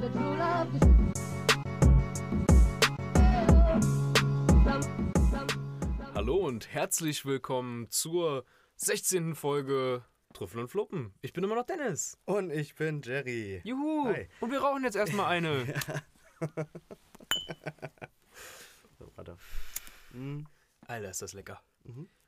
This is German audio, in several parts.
the true love. Hallo und herzlich willkommen zur 16. Folge Trüffel und Fluppen. Ich bin immer noch Dennis. Und ich bin Jerry. Juhu. Hi. Und wir rauchen jetzt erstmal eine. So, warte. Mhm, Alter, ist das lecker.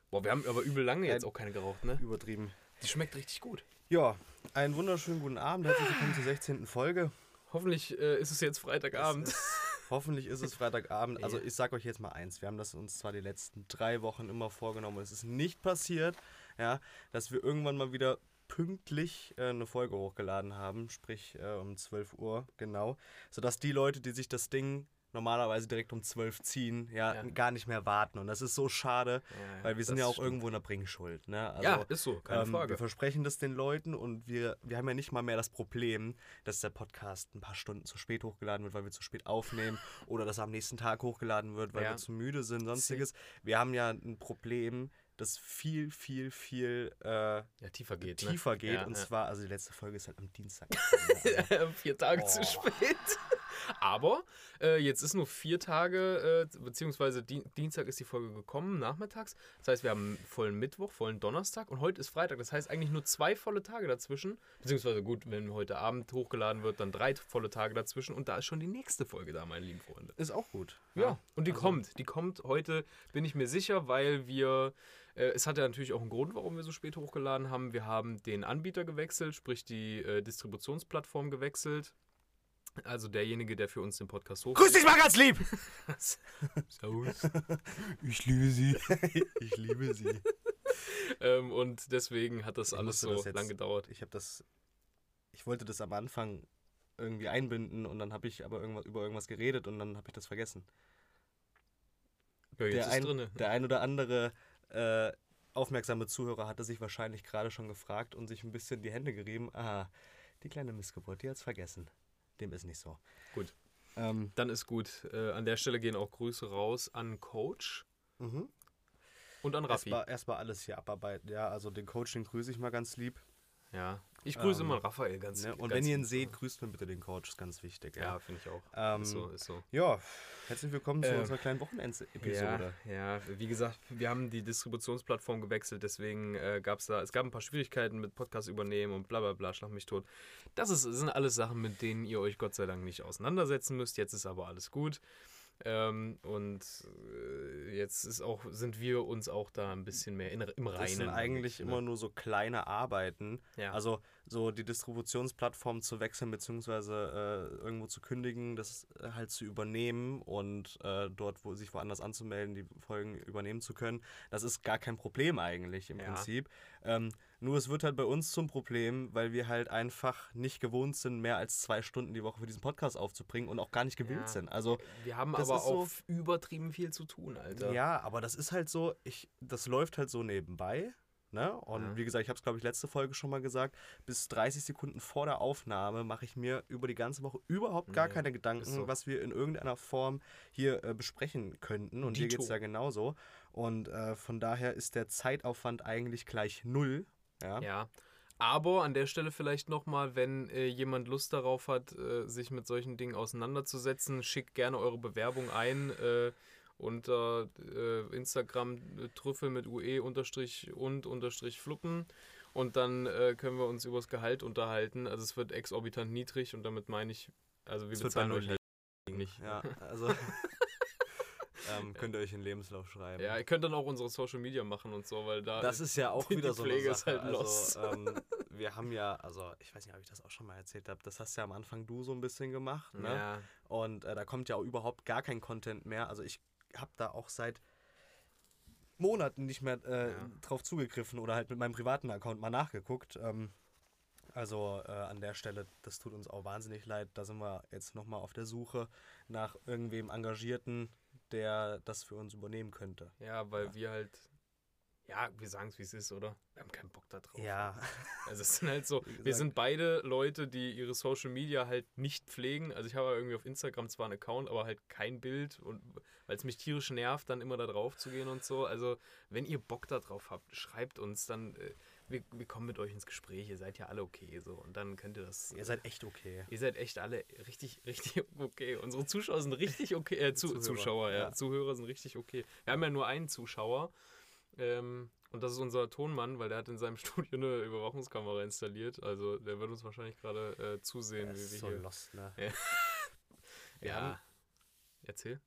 Boah, wir haben aber übel lange jetzt auch keine geraucht, ne? übertrieben. Die schmeckt richtig gut. Ja, einen wunderschönen guten Abend. Herzlich willkommen zur 16. Folge. Hoffentlich äh, ist es jetzt Freitagabend. Hoffentlich ist es Freitagabend. Also ich sag euch jetzt mal eins. Wir haben das uns zwar die letzten drei Wochen immer vorgenommen und es ist nicht passiert, ja, dass wir irgendwann mal wieder pünktlich äh, eine Folge hochgeladen haben, sprich äh, um 12 Uhr genau, sodass die Leute, die sich das Ding normalerweise direkt um 12 ziehen, ja, Ja. gar nicht mehr warten. Und das ist so schade, Ja, weil wir sind ja auch stimmt. irgendwo in der Bringschuld. Ne? Also, ja, ist so, keine ähm, Frage. Wir versprechen das den Leuten und wir, wir haben ja nicht mal mehr das Problem, dass der Podcast ein paar Stunden zu spät hochgeladen wird, weil wir zu spät aufnehmen oder dass er am nächsten Tag hochgeladen wird, weil Ja. wir zu müde sind, sonstiges. Wir haben ja ein Problem, das viel, viel, viel äh, ja, tiefer geht. tiefer ne? geht. Und zwar, also die letzte Folge ist halt am Dienstag. ne? also, vier Tage zu Oh. spät. Aber äh, jetzt ist nur vier Tage, äh, beziehungsweise Dien Dienstag ist die Folge gekommen, nachmittags. Das heißt, wir haben vollen Mittwoch, vollen Donnerstag und heute ist Freitag. Das heißt eigentlich nur zwei volle Tage dazwischen. Beziehungsweise gut, wenn heute Abend hochgeladen wird, dann drei volle Tage dazwischen. Und da ist schon die nächste Folge da, meine lieben Freunde. ist auch gut. Ja, und die also- kommt. Die kommt heute, bin ich mir sicher, weil wir. Äh, es hat ja natürlich auch einen Grund, warum wir so spät hochgeladen haben. Wir haben den Anbieter gewechselt, sprich die äh, Distributionsplattform gewechselt. Also derjenige, der für uns den Podcast hoch. Grüß dich mal ganz lieb! Servus. Ich liebe sie. ich liebe sie. ähm, und deswegen hat das Ich alles so das jetzt- lang gedauert. Ich habe das. Ich wollte das am Anfang irgendwie einbinden und dann habe ich aber irgendwas, über irgendwas geredet und dann habe ich das vergessen. Ja, jetzt der, ist ein, der ein oder andere äh, aufmerksame Zuhörer hatte sich wahrscheinlich gerade schon gefragt und sich ein bisschen die Hände gerieben. Ah, die kleine Missgeburt, die hat's vergessen. Dem ist nicht so. Gut. Ähm, Dann ist gut. Äh, an der Stelle gehen auch Grüße raus an Coach mhm. und an Raffi. Erstmal erst alles hier abarbeiten. Ja, also den Coach, den grüße ich mal ganz lieb. Ja. Ich grüße Ähm, immer Raphael ganz Ne? Und ganz wenn ihr ihn seht, grüßt mir bitte den Coach, ist ganz wichtig. Ja, finde ich auch. Ähm, ist so, ist so. Ja, herzlich willkommen zu Ähm, unserer kleinen Wochenendsepisode. Ja, ja, wie gesagt, wir haben die Distributionsplattform gewechselt, deswegen äh, gab es da, es gab ein paar Schwierigkeiten mit Podcast übernehmen und bla bla bla, schlag mich tot. Das ist, sind alles Sachen, mit denen ihr euch Gott sei Dank nicht auseinandersetzen müsst. Jetzt ist aber alles gut. Ähm, und äh, jetzt ist auch, sind wir uns auch da ein bisschen mehr in, im Reinen. Das sind eigentlich ne? immer nur so kleine Arbeiten. Ja. Also so die Distributionsplattform zu wechseln beziehungsweise äh, irgendwo zu kündigen, das äh, halt zu übernehmen und äh, dort wo sich woanders anzumelden, die Folgen übernehmen zu können. Das ist gar kein Problem eigentlich im Ja. Prinzip. Ähm, nur es wird halt bei uns zum Problem, weil wir halt einfach nicht gewohnt sind, mehr als zwei Stunden die Woche für diesen Podcast aufzubringen und auch gar nicht gewillt Ja. sind. Also Wir haben aber ist so- auch übertrieben viel zu tun, Alter. ja, aber das ist halt so, ich, das läuft halt so nebenbei. Ne? Und Ja. wie gesagt, ich habe es, glaube ich, letzte Folge schon mal gesagt, bis 30 Sekunden vor der Aufnahme mache ich mir über die ganze Woche überhaupt gar Nee, keine Gedanken, so. was wir in irgendeiner Form hier äh, besprechen könnten. Und hier Dito. geht es ja genauso. Und äh, von daher ist der Zeitaufwand eigentlich gleich null. Ja. Ja. Aber an der Stelle vielleicht nochmal, wenn äh, jemand Lust darauf hat, äh, sich mit solchen Dingen auseinanderzusetzen, schickt gerne eure Bewerbung ein äh, unter äh, Instagram äh, Trüffel mit UE unterstrich und unterstrich fluppen. Und dann äh, können wir uns übers Gehalt unterhalten. Also es wird exorbitant niedrig und damit meine ich, also wir bei bezahlen euch halt nicht. Ja, also ähm, könnt ihr euch einen Lebenslauf schreiben. Ja, ihr könnt dann auch unsere Social Media machen und so, weil da Das ist ja auch die- wieder die so eine Pflege ist Sache. halt also, ähm, wir haben ja, also ich weiß nicht, ob ich das auch schon mal erzählt habe, das hast ja am Anfang du so ein bisschen gemacht, ne? ja, Und äh, da kommt ja auch überhaupt gar kein Content mehr. Also ich habe da auch seit Monaten nicht mehr äh, Ja. drauf zugegriffen oder halt mit meinem privaten Account mal nachgeguckt. Ähm, also äh, an der Stelle, das tut uns auch wahnsinnig leid. Da sind wir jetzt nochmal auf der Suche nach irgendwem Engagierten, der das für uns übernehmen könnte. ja, weil wir halt, ja, wir sagen es wie es ist, oder? Wir haben keinen Bock da drauf. Ja, Also es sind halt so, wir sind beide Leute, die ihre Social Media halt nicht pflegen. Also ich habe ja irgendwie auf Instagram zwar einen Account, aber halt kein Bild und weil es mich tierisch nervt, dann immer da drauf zu gehen und so. Also wenn ihr Bock da drauf habt, schreibt uns, dann äh, wir, wir kommen mit euch ins Gespräch, ihr seid ja alle okay so und dann könnt ihr das. Ihr seid echt okay. Ihr seid echt alle richtig, richtig okay. Unsere Zuschauer sind richtig okay. Äh, Zu, Zuhörer, Zuschauer, ja. ja. Zuhörer sind richtig okay. Wir haben ja nur einen Zuschauer. Ähm, und das ist unser Tonmann, weil der hat in seinem Studio eine Überwachungskamera installiert. Also der wird uns wahrscheinlich gerade äh, zusehen, Das wie ist wir so hier. lost, ne? Ja. Ja. haben- Erzähl.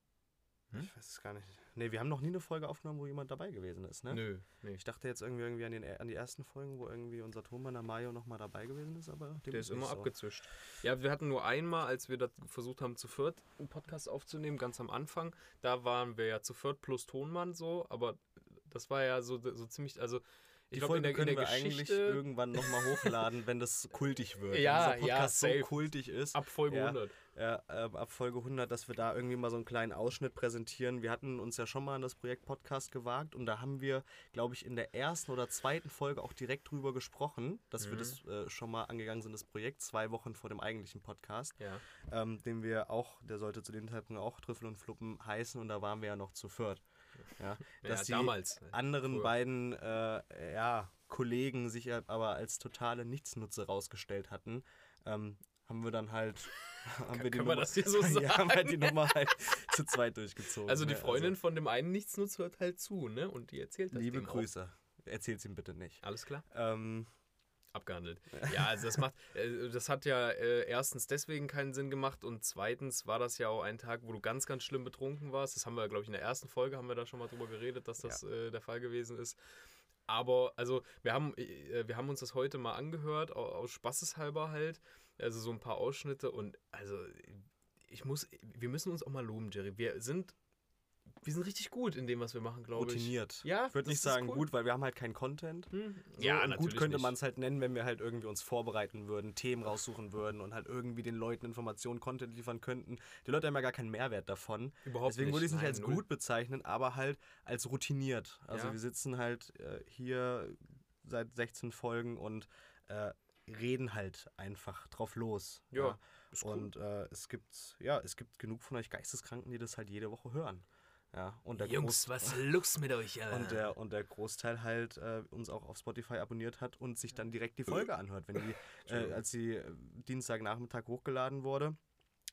Ich weiß es gar nicht. Nee, wir haben noch nie eine Folge aufgenommen, wo jemand dabei gewesen ist, ne? Nö, nee. Ich dachte jetzt irgendwie, irgendwie an, den, an die ersten Folgen, wo irgendwie unser Tonmann der Mario nochmal dabei gewesen ist, aber dem Der ist immer so. abgezischt. Ja, wir hatten nur einmal, als wir da versucht haben, zu viert einen Podcast aufzunehmen, ganz am Anfang. Da waren wir ja zu viert plus Tonmann so, aber das war ja so, so ziemlich, also ich glaube, in der, in können der wir eigentlich Geschichte irgendwann nochmal hochladen, wenn das kultig wird. Ja, wenn dieser ja, Podcast so safe. kultig ist. ab Folge Ja. 100. Ja, ähm, ab Folge 100, dass wir da irgendwie mal so einen kleinen Ausschnitt präsentieren. Wir hatten uns ja schon mal an das Projekt Podcast gewagt und da haben wir, glaube ich, in der ersten oder zweiten Folge auch direkt drüber gesprochen, dass wir Mhm. das äh, schon mal angegangen sind, das Projekt, zwei Wochen vor dem eigentlichen Podcast, Ja. ähm, den wir auch, der sollte zu dem Zeitpunkt auch Trüffel und Fluppen heißen und da waren wir ja noch zu viert. Ja, dass die ja, damals. anderen Früher. beiden äh, ja, Kollegen sich aber als totale Nichtsnutze rausgestellt hatten, ähm, haben wir dann halt. Haben wir die wir Nummer- hier so ja, haben wir sagen? die Nummer halt zu zweit durchgezogen. Also die ne? Freundin von dem einen Nichtsnutz hört halt zu, ne? Und die erzählt das liebe auch. Grüße. Erzähl's ihm bitte nicht. Alles klar? Ähm, Abgehandelt. Ja, also das macht, äh, das hat ja äh, erstens deswegen keinen Sinn gemacht und zweitens war das ja auch ein Tag, wo du ganz, ganz schlimm betrunken warst. Das haben wir, glaube ich, in der ersten Folge haben wir da schon mal drüber geredet, dass das äh, der Fall gewesen ist. Aber also wir haben, wir haben uns das heute mal angehört, au- aus Spaßeshalber halt. Also so ein paar Ausschnitte und also ich muss, wir müssen uns auch mal loben, Jerry. Wir sind, wir sind richtig gut in dem, was wir machen, glaube ich. routiniert. Ja, Ich würde nicht sagen cool. gut, weil wir haben halt keinen Content. Hm? So, ja, und natürlich gut könnte man es halt nennen, wenn wir halt irgendwie uns vorbereiten würden, Themen raussuchen würden und halt irgendwie den Leuten Informationen, Content liefern könnten. Die Leute haben ja gar keinen Mehrwert davon. Überhaupt Deswegen nicht. würde ich es nicht Nein, als null. gut bezeichnen, aber halt als routiniert. Also Ja. wir sitzen halt äh, hier seit 16 Folgen und äh, reden halt einfach drauf los. Ja, ist cool. Und äh, es gibt, ja, es gibt genug von euch Geisteskranken, die das halt jede Woche hören. Ja, und der Jungs, Groß- was los mit euch? Alter? und der, und der Großteil halt äh, uns auch auf Spotify abonniert hat und sich dann direkt die Folge anhört, wenn die, äh, als sie äh, Dienstagnachmittag hochgeladen wurde.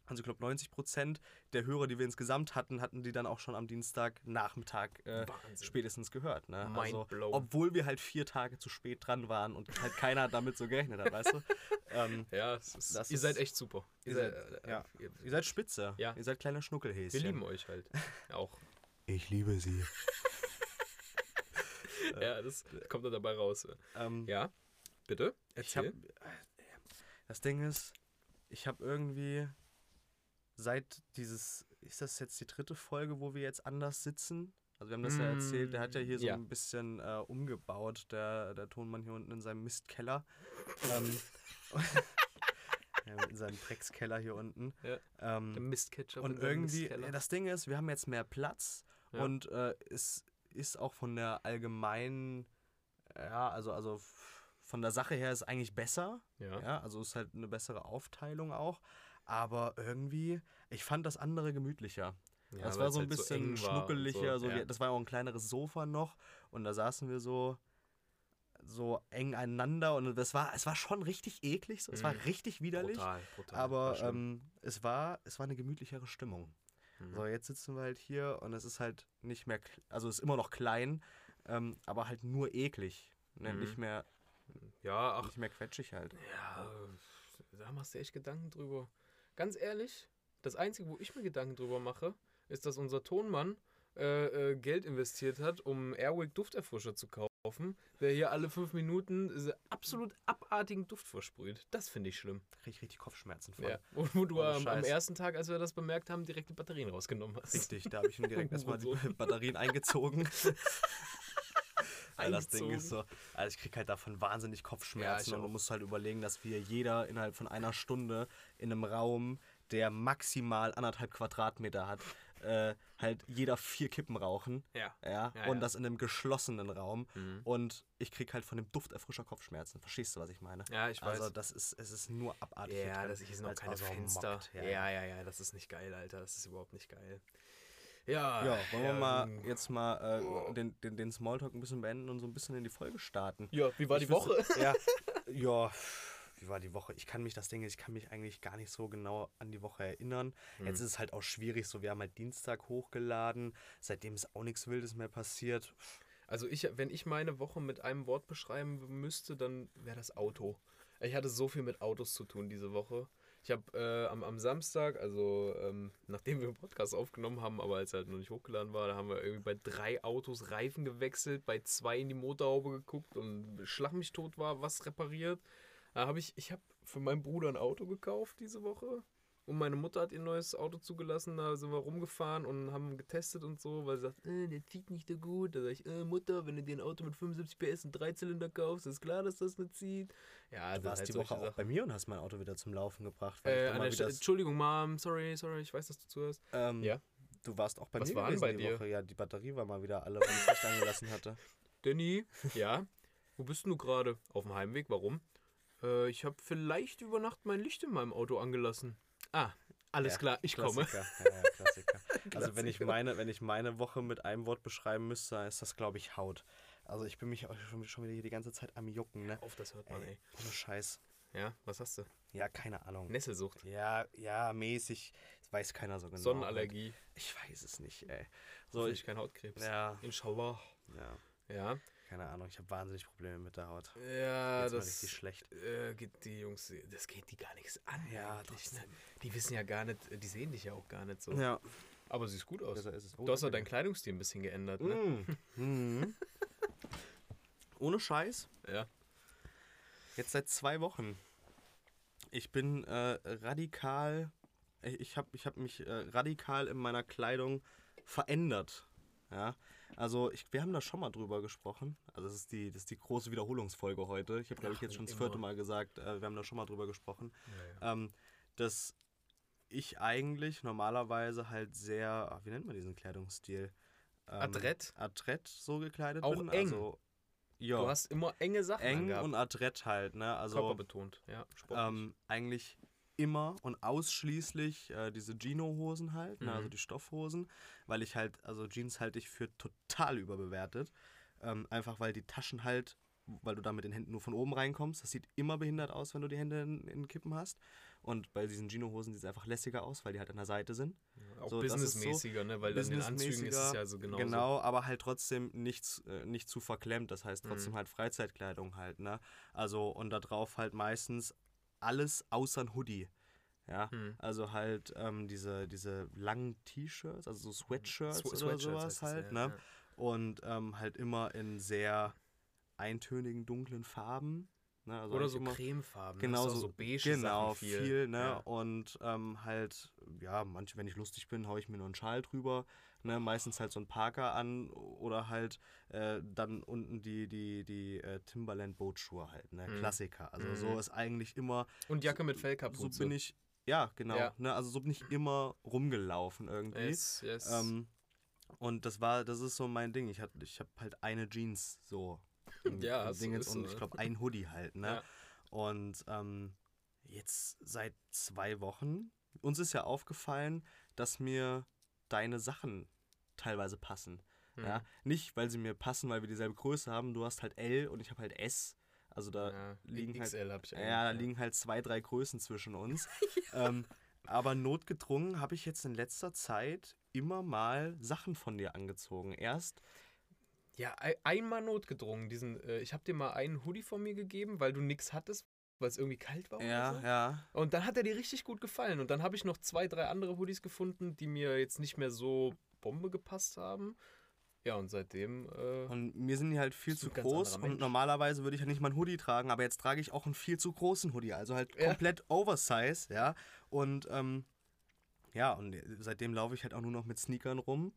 Also ich glaube 90 Prozent der Hörer, die wir insgesamt hatten, hatten die dann auch schon am Dienstagnachmittag äh, spätestens gehört. Ne? Also, obwohl wir halt vier Tage zu spät dran waren und halt keiner damit so gerechnet hat, weißt du? Ähm, Ja, ist, Das ihr ist- seid echt super. ihr seid, seid- äh, ja. ihr, ihr seid spitze. Ja. Ihr seid kleine wir Schnuckelhäschen. lieben euch halt. Auch. Ich liebe sie. Ja, das kommt dann dabei raus. Ähm, Ja, bitte. Ich hab, Erzähl. das Ding ist, ich habe irgendwie seit dieses, ist das jetzt die dritte Folge, wo wir jetzt anders sitzen? Also wir haben das ja Mm, erzählt, der hat ja hier so ja. ein bisschen äh, umgebaut, der, der Tonmann hier unten in seinem Mistkeller. ähm, ja, in seinem Dreckskeller hier unten. Ja. Ähm, Der Mistketchup. und irgendwie, ja, das Ding ist, wir haben jetzt mehr Platz Ja. und äh, es ist auch von der allgemeinen, ja, also, also von der Sache her ist eigentlich besser. ja. Ja, also ist halt eine bessere Aufteilung auch. Aber irgendwie, ich fand das andere gemütlicher. Ja, das war so ein halt bisschen und schnuckeliger. So, ja. wir, das war ja auch ein kleineres Sofa noch. Und da saßen wir so so eng einander und das war, es war schon richtig eklig, so. es war Mhm. richtig widerlich, Brutal, brutal. aber War ähm, es, war, es war eine gemütlichere Stimmung. Mhm. So, jetzt sitzen wir halt hier und es ist halt nicht mehr, also es ist immer noch klein, ähm, aber halt nur eklig. Ne? Mhm. Nicht, mehr, ja, ach, nicht mehr quetschig halt. Ja, da machst du echt Gedanken drüber. Ganz ehrlich, das Einzige, wo ich mir Gedanken drüber mache, ist, dass unser Tonmann äh, äh, Geld investiert hat, um Airwick Dufterfrischer zu kaufen, der hier alle fünf Minuten diese absolut abartigen Duft versprüht. Das finde ich schlimm. Krieg ich richtig Kopfschmerzen von. Ja. Wo, wo du am, am ersten Tag, als wir das bemerkt haben, direkt die Batterien rausgenommen hast. Richtig, da habe ich ihm direkt erstmal die. Batterien eingezogen. Weil das Ding ist so, also ich krieg halt davon wahnsinnig Ja, Kopfschmerzen ich und du musst halt überlegen, dass wir jeder innerhalb von einer Stunde in einem Raum, der maximal anderthalb Quadratmeter hat, äh, halt jeder vier Kippen rauchen. Ja. Ja, Ja, und ja. das in einem geschlossenen Raum. Mhm. Und ich krieg halt von dem Duft erfrischer Kopfschmerzen. Verstehst du, was ich meine? Ja, ich weiß. Also das ist, es ist nur abartig. Ja, drin, das auch es keine Fenster. mockt. Ja, ja, ja, ja, das ist nicht geil, Alter. Das ist überhaupt nicht geil. Ja, Ja, wollen wir ja, mal ähm, jetzt mal äh, den, den, den Smalltalk ein bisschen beenden und so ein bisschen in die Folge starten. Ja, wie war die Ich wüsste- Woche? Ja, ja, wie war die Woche? Ich kann mich das Ding, ich kann mich eigentlich gar nicht so genau an die Woche erinnern. Hm. Jetzt ist es halt auch schwierig, so wir haben halt Dienstag hochgeladen, seitdem ist auch nichts Wildes mehr passiert. Also ich, wenn ich meine Woche mit einem Wort beschreiben müsste, dann wäre das Auto. Ich hatte so viel mit Autos zu tun diese Woche. Ich habe äh, am, am Samstag, also ähm, nachdem wir den Podcast aufgenommen haben, aber als er halt noch nicht hochgeladen war, da haben wir irgendwie bei drei Autos Reifen gewechselt, bei zwei in die Motorhaube geguckt und schlag mich tot war, was repariert. Da habe ich, ich habe für meinen Bruder ein Auto gekauft diese Woche. Und meine Mutter hat ihr neues Auto zugelassen, da sind wir rumgefahren und haben getestet und so, weil sie sagt, äh, der zieht nicht so gut. Da sag ich, äh, Mutter, wenn du dir ein Auto mit 75 PS und Dreizylinder kaufst, ist klar, dass das nicht zieht. Ja, Du das warst halt die Woche auch Sachen. bei mir und hast mein Auto wieder zum Laufen gebracht. Äh, Entschuldigung, Mom, sorry, sorry, ich weiß, dass du zuhörst. ähm, Ja. Du warst auch bei Was mir gewesen bei die dir? Woche. Ja, die Batterie war mal wieder alle, weil ich nicht angelassen hatte. Danny, ja, wo bist du gerade? Auf dem Heimweg, warum? Äh, ich habe vielleicht über Nacht mein Licht in meinem Auto angelassen. Ah, alles Ja, klar, ich komme. Klassiker. Ja, ja, Klassiker. Also wenn ich, meine, wenn ich meine Woche mit einem Wort beschreiben müsste, dann ist das, glaube ich, Haut. Also ich bin mich auch schon, schon wieder hier die ganze Zeit am Jucken, ne? Auf, das hört man, ey. Ohne Scheiß. Ja, was hast du? Ja, keine Ahnung. Nesselsucht. Ja, ja, mäßig. Das weiß keiner so genau. Sonnenallergie. Ich weiß es nicht, ey. So, ich, kein Hautkrebs. ja, Inshallah. ja, Ja. Keine Ahnung. Ich habe wahnsinnig Probleme mit der Haut. Ja, Jetzt mal das richtig schlecht. äh, geht die Jungs, das geht die gar nichts an. Ja, eigentlich, ne? Die wissen ja gar nicht, die sehen dich ja auch gar nicht so. Ja. Aber siehst gut aus. Ist. Oh, Du hast ja deinen Kleidungsstil ein bisschen geändert, ne? Mm. Mhm. Ohne Scheiß. Ja. Jetzt seit zwei Wochen. Ich bin äh, radikal. Ich, ich habe ich hab mich äh, radikal in meiner Kleidung verändert. Ja. Also ich, wir haben da schon mal drüber gesprochen. Also das ist die, das ist die große Wiederholungsfolge heute. Ich habe, glaube ich, jetzt schon das vierte Mal gesagt, äh, wir haben da schon mal drüber gesprochen. Ja, Ähm, dass ich eigentlich normalerweise halt sehr, ah, wie nennt man diesen Kleidungsstil? Ähm, Adrett? Adrett so gekleidet Auch bin. eng. Also, ja, Du hast immer enge Sachen eng angehabt. und adrett halt, ne? Also Körperbetont. Ja, ähm, eigentlich immer und ausschließlich äh, diese Gino-Hosen halt, ne? also Mhm. die Stoffhosen, weil ich halt, also Jeans halte ich für total überbewertet. Ähm, einfach weil die Taschen halt, weil du da mit den Händen nur von oben reinkommst, das sieht immer behindert aus, wenn du die Hände in, in Kippen hast. Und bei diesen Gino-Hosen sieht es einfach lässiger aus, weil die halt an der Seite sind. auch so, ist so businessmäßiger, ne? Weil in den Anzügen ist es businessmäßiger, ja so genau. Genau, aber halt trotzdem nichts, äh, nicht zu verklemmt. Das heißt trotzdem Mhm. halt Freizeitkleidung halt, ne? Also und da drauf halt meistens alles außer ein Hoodie. Ja, Hm. also halt ähm, diese, diese langen T-Shirts, also so Sweatshirts Swe- oder Sweatshirts sowas halt, ja, ne? ja. Und ähm, halt immer in sehr eintönigen, dunklen Farben. Ne? Also Oder so immer, Cremefarben. Genau, du auch so, so beige genau, viel. viel, ne? Ja. Und ähm, halt, ja, manche, wenn ich lustig bin, haue ich mir nur einen Schal drüber, ne? Meistens halt so ein Parker an oder halt äh, dann unten die, die, die äh, Timberland Bootschuhe halt, ne? Mhm. Klassiker. Also Mhm. so ist eigentlich immer, Und Jacke mit so Fellkapuze. bin ich, ja, genau, Ja. ne? Also so bin ich immer rumgelaufen irgendwie. Yes, yes. Ähm, und das war, das ist so mein Ding. Ich, hab- ich habe halt eine Jeans so. im- Ja, im so Dingens ist und so, ich glaube ein Hoodie halt, ne? Ja. Und ähm, jetzt seit zwei Wochen, uns ist ja aufgefallen, dass mir deine Sachen teilweise passen. Hm. Ja? Nicht, weil sie mir passen, weil wir dieselbe Größe haben. Du hast halt L und ich habe halt S. Also da ja, liegen halt XL ich eigentlich. ja, da liegen halt zwei, drei Größen zwischen uns. ähm, aber notgedrungen habe ich jetzt in letzter Zeit immer mal Sachen von dir angezogen. Erst, Ja, ei- einmal notgedrungen. Diesen, äh, ich habe dir mal einen Hoodie von mir gegeben, weil du nichts hattest, weil es irgendwie kalt war. ja, so. ja. Und dann hat er dir richtig gut gefallen. Und dann habe ich noch zwei, drei andere Hoodies gefunden, die mir jetzt nicht mehr so Bombe gepasst haben. Ja, und seitdem. Äh, Und mir sind die halt viel zu groß. Und normalerweise würde ich ja nicht mal einen Hoodie tragen, aber jetzt trage ich auch einen viel zu großen Hoodie. Also halt Ja. komplett Oversize, ja. Und ähm, ja, und seitdem laufe ich halt auch nur noch mit Sneakern rum.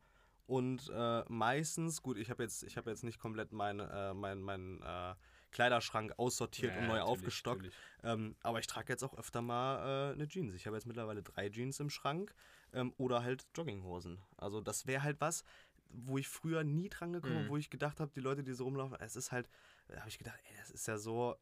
Und äh, meistens, gut, ich habe jetzt, ich habe jetzt nicht komplett meinen äh, mein, mein, äh, Kleiderschrank aussortiert ja, und neu aufgestockt. Ähm, aber ich trage jetzt auch öfter mal äh, eine Jeans. Ich habe jetzt mittlerweile drei Jeans im Schrank ähm, oder halt Jogginghosen. Also das wäre halt was, wo ich früher nie dran gekommen Mhm. bin, wo ich gedacht habe, die Leute, die so rumlaufen, es ist halt, da habe ich gedacht, ey, das ist ja so,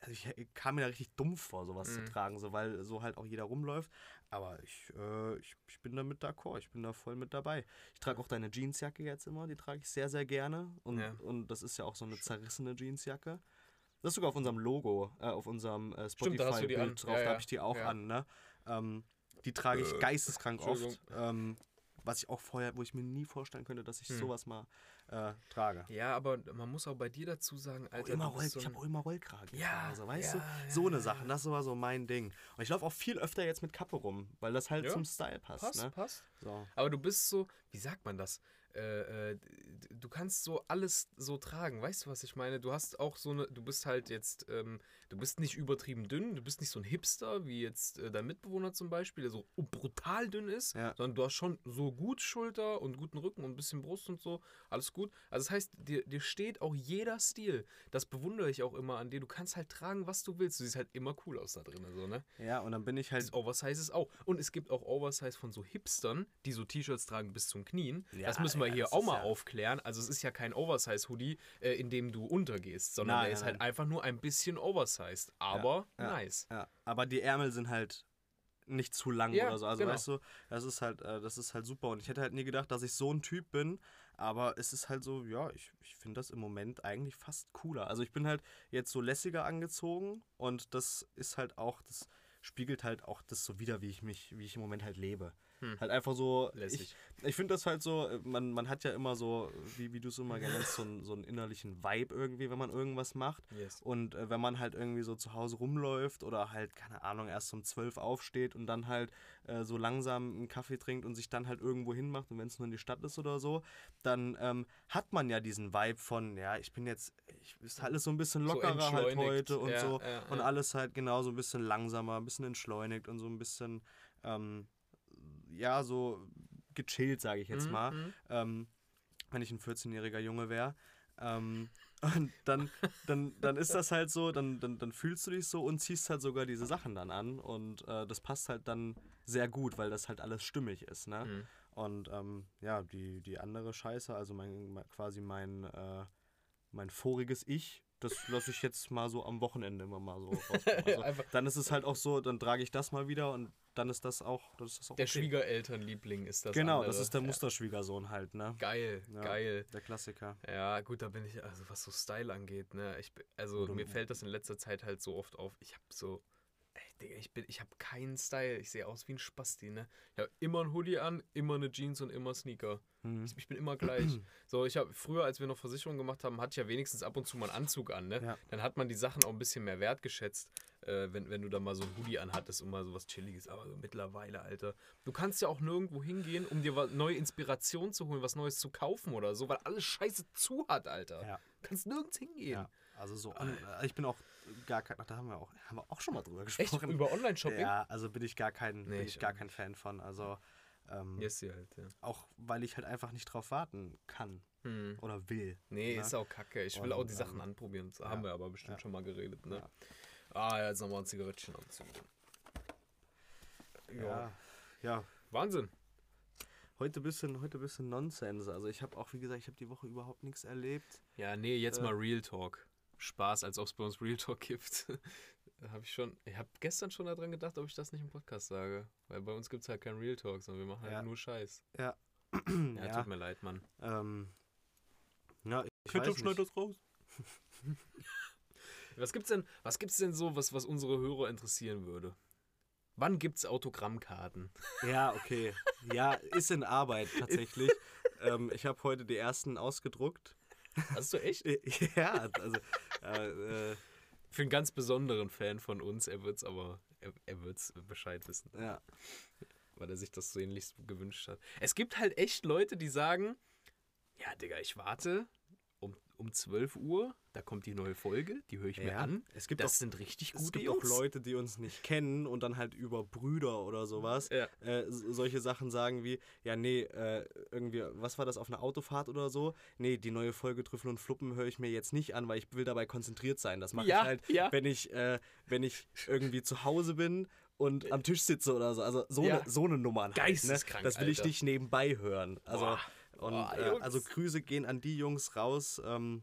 also ich, ich kam mir da richtig dumm vor, sowas Mhm. zu tragen, so, weil so halt auch jeder rumläuft. Aber ich, äh, ich, ich bin damit d'accord, ich bin da voll mit dabei. Ich trage auch deine Jeansjacke jetzt immer, die trage ich sehr, sehr gerne. Und, Ja. und das ist ja auch so eine zerrissene Jeansjacke. Das ist sogar auf unserem Logo, äh, auf unserem äh. Spotify-Bild drauf, Ja, da habe ich die auch an, ne? Ähm, die trage ich geisteskrank oft. Ähm, was ich auch vorher, wo ich mir nie vorstellen könnte, dass ich Hm. sowas mal äh, trage. Ja, aber man muss auch bei dir dazu sagen, Alter, immer Roll, so ich habe auch immer Rollkragen Ja, Hause, weißt ja, du? ja, So eine Sache, das ist aber so mein Ding. Und ich laufe auch viel öfter jetzt mit Kappe rum, weil das halt zum Style passt. passt, ne? passt. So. Aber du bist so, wie sagt man das? Äh, äh, du kannst so alles so tragen, weißt du, was ich meine? Du hast auch so eine, du bist halt jetzt, ähm, du bist nicht übertrieben dünn, du bist nicht so ein Hipster wie jetzt äh, dein Mitbewohner zum Beispiel, der so brutal dünn ist, Ja. sondern du hast schon so gut Schulter und guten Rücken und ein bisschen Brust und so, alles gut. Also das heißt, dir, dir steht auch jeder Stil. Das bewundere ich auch immer an dir. Du kannst halt tragen, was du willst. Du siehst halt immer cool aus da drin, so, ne? Ja, und dann bin ich halt. Das Oversize ist auch. Und es gibt auch Oversize von so Hipstern, die so T-Shirts tragen bis zum Knien. Ja, das müssen wir ja, hier auch mal aufklären. Also es ist ja kein Oversize-Hoodie, äh, in dem du untergehst, sondern Nein, nein, ist halt einfach nur ein bisschen oversized. Aber ja. nice. Ja, aber die Ärmel sind halt nicht zu lang Ja, oder so. Also genau. weißt du, das ist halt, äh, das ist halt super. Und ich hätte halt nie gedacht, dass ich so ein Typ bin. Aber es ist halt so, ja, ich, ich finde das im Moment eigentlich fast cooler. Also ich bin halt jetzt so lässiger angezogen und das ist halt auch, das spiegelt halt auch das so wieder, wie ich mich, wie ich im Moment halt lebe. Hm. Halt einfach so, Lässig. ich, ich finde das halt so, äh, man, man hat ja immer so, wie, wie du es immer gerne nennst, so, einen- so einen innerlichen Vibe irgendwie, wenn man irgendwas macht. Yes. Und äh, wenn man halt irgendwie so zu Hause rumläuft oder halt, keine Ahnung, erst um 12 aufsteht und dann halt äh, so langsam einen Kaffee trinkt und sich dann halt irgendwo hinmacht und wenn es nur in die Stadt ist oder so, dann ähm, hat man ja diesen Vibe von, ja, ich bin jetzt, ich, ist alles so ein bisschen So lockerer halt entschleunigt. heute und Ja, so. ja, und ja. alles halt genau so ein bisschen langsamer, ein bisschen entschleunigt und so ein bisschen, ähm, ja, so gechillt, sage ich jetzt Mhm, mal mhm. ähm, wenn ich ein 14-jähriger Junge wäre. Ähm, und dann, dann, dann ist das halt so, dann, dann, dann fühlst du dich so und ziehst halt sogar diese Sachen dann an. Und äh, das passt halt dann sehr gut, weil das halt alles stimmig ist. Ne? Mhm. Und ähm, ja, die, die andere Scheiße, also mein, quasi mein, äh, mein voriges Ich, das lasse ich jetzt mal so am Wochenende immer mal so rauskommen. Also, dann ist es halt auch so, dann trage ich das mal wieder und dann ist das auch, das ist auch Der okay. Schwiegerelternliebling ist das. Genau, andere. das ist der Ja. Musterschwiegersohn halt, ne? Geil, Ja. geil. Der Klassiker. Ja, gut, da bin ich, also was so Style angeht, ne, ich, also Oder- mir fällt das in letzter Zeit halt so oft auf, ich hab so, Digga, ich bin, ich hab keinen Style, ich sehe aus wie ein Spasti, ne. Ich hab immer ein Hoodie an, immer eine Jeans und immer Sneaker. Mhm. Ich, ich bin immer gleich. So, ich habe früher, als wir noch Versicherung gemacht haben, hatte ich ja wenigstens ab und zu mal einen Anzug an, ne. Ja. Dann hat man die Sachen auch ein bisschen mehr wertgeschätzt, äh, wenn, wenn du da mal so ein Hoodie anhattest und mal so was Chilliges. Aber so mittlerweile, Alter, du kannst ja auch nirgendwo hingehen, um dir neue Inspiration zu holen, was Neues zu kaufen oder so, weil alles Scheiße zu hat, Alter. Ja. Du kannst nirgends hingehen. Ja, also so. Und, äh, ich bin auch gar kein. ach, Da haben wir auch, haben wir auch schon mal drüber Echt? gesprochen. Über Online-Shopping? Ja, also bin ich gar kein, Nee, bin ich gar kein Fan von. Also ähm, Yes, halt, ja. auch weil ich halt einfach nicht drauf warten kann Hm. oder will. Nee, ne? ist auch kacke. Ich will Und, auch die Sachen ähm, anprobieren. Das ja. haben wir aber bestimmt Ja. schon mal geredet, ne? Ah, ja, jetzt nochmal ein Zigarettchen anzünden. Ja. Ja. Wahnsinn. Heute ein bisschen, heute bisschen Nonsens. Also ich habe auch, wie gesagt, ich habe die Woche überhaupt nichts erlebt. Ja, nee, jetzt Äh. mal Real Talk. Spaß, als ob es bei uns Real Talk gibt. habe ich schon, ich habe gestern schon daran gedacht, ob ich das nicht im Podcast sage. Weil bei uns gibt es halt kein Real Talk, sondern wir machen halt Ja. nur Scheiß. Ja. Ja, ja. tut mir leid, Mann. Ähm, ja, ich weiß nicht. das raus. was gibt's denn, was gibt's denn so, was, was unsere Hörer interessieren würde? Wann gibt's Autogrammkarten? Ja, okay. Ja, ist in Arbeit tatsächlich. ähm, ich habe heute die ersten ausgedruckt. Hast du echt? ja, also äh, äh, Für einen ganz besonderen Fan von uns, er wird's aber, er, er wird's Bescheid wissen, ja. weil er sich das sehnlichst gewünscht hat. Es gibt halt echt Leute, die sagen, ja, Digga, ich warte um, um 12 Uhr, da kommt die neue Folge, die höre ich mir Ja, an. es gibt das auch- sind richtig Es gute gibt auch Jungs. Leute, die uns nicht kennen und dann halt über Brüder oder sowas Ja. äh, solche Sachen sagen wie, ja, nee, äh, irgendwie, was war das auf einer Autofahrt oder so? Nee, die neue Folge Trüffel und Fluppen höre ich mir jetzt nicht an, weil ich will dabei konzentriert sein. Das mache Ja, ich halt, wenn ich, äh, wenn ich irgendwie zu Hause bin und am Tisch sitze oder so. Also so eine so eine Nummern. Halt, ne? Geisteskrank, Das will ich Alter. nicht nebenbei hören. Also, Boah. und, Boah, äh, also Grüße gehen an die Jungs raus. Ähm.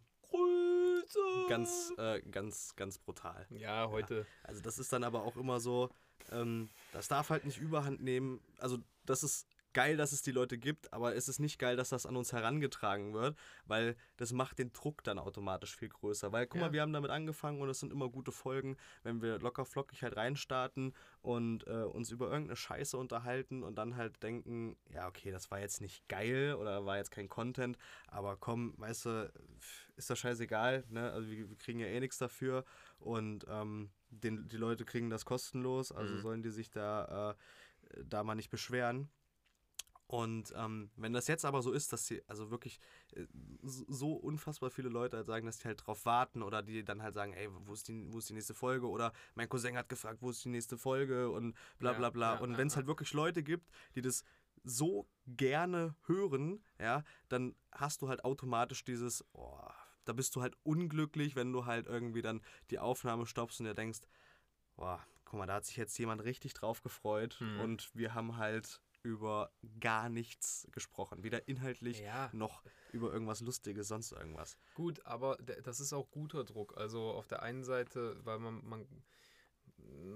Pizza! Ganz, äh, ganz, ganz brutal. Ja, heute. Also das ist dann aber auch immer so, ähm, das darf halt nicht überhand nehmen. Also das ist geil, dass es die Leute gibt, aber es ist nicht geil, dass das an uns herangetragen wird, weil das macht den Druck dann automatisch viel größer. Weil, guck Ja. mal, wir haben damit angefangen und es sind immer gute Folgen, wenn wir locker flockig halt reinstarten und äh, uns über irgendeine Scheiße unterhalten und dann halt denken, ja, okay, das war jetzt nicht geil oder war jetzt kein Content, aber komm, weißt du, ist das scheißegal, ne? Also wir, wir kriegen ja eh nichts dafür und ähm, den, die Leute kriegen das kostenlos, also Mhm. sollen die sich da, äh, da mal nicht beschweren. Und ähm, wenn das jetzt aber so ist, dass sie also wirklich äh, so unfassbar viele Leute halt sagen, dass die halt drauf warten oder die dann halt sagen, ey, wo ist die, wo ist die nächste Folge? Oder mein Cousin hat gefragt, wo ist die nächste Folge und bla bla bla. ja, und ja, wenn es halt wirklich Leute gibt, die das so gerne hören, ja, dann hast du halt automatisch dieses, oh, da bist du halt unglücklich, wenn du halt irgendwie dann die Aufnahme stoppst und dir denkst, boah, guck mal, da hat sich jetzt jemand richtig drauf gefreut Mhm. und wir haben halt über gar nichts gesprochen. Weder inhaltlich Ja. noch über irgendwas Lustiges, sonst irgendwas. Gut, aber das ist auch guter Druck. Also auf der einen Seite, weil man, man,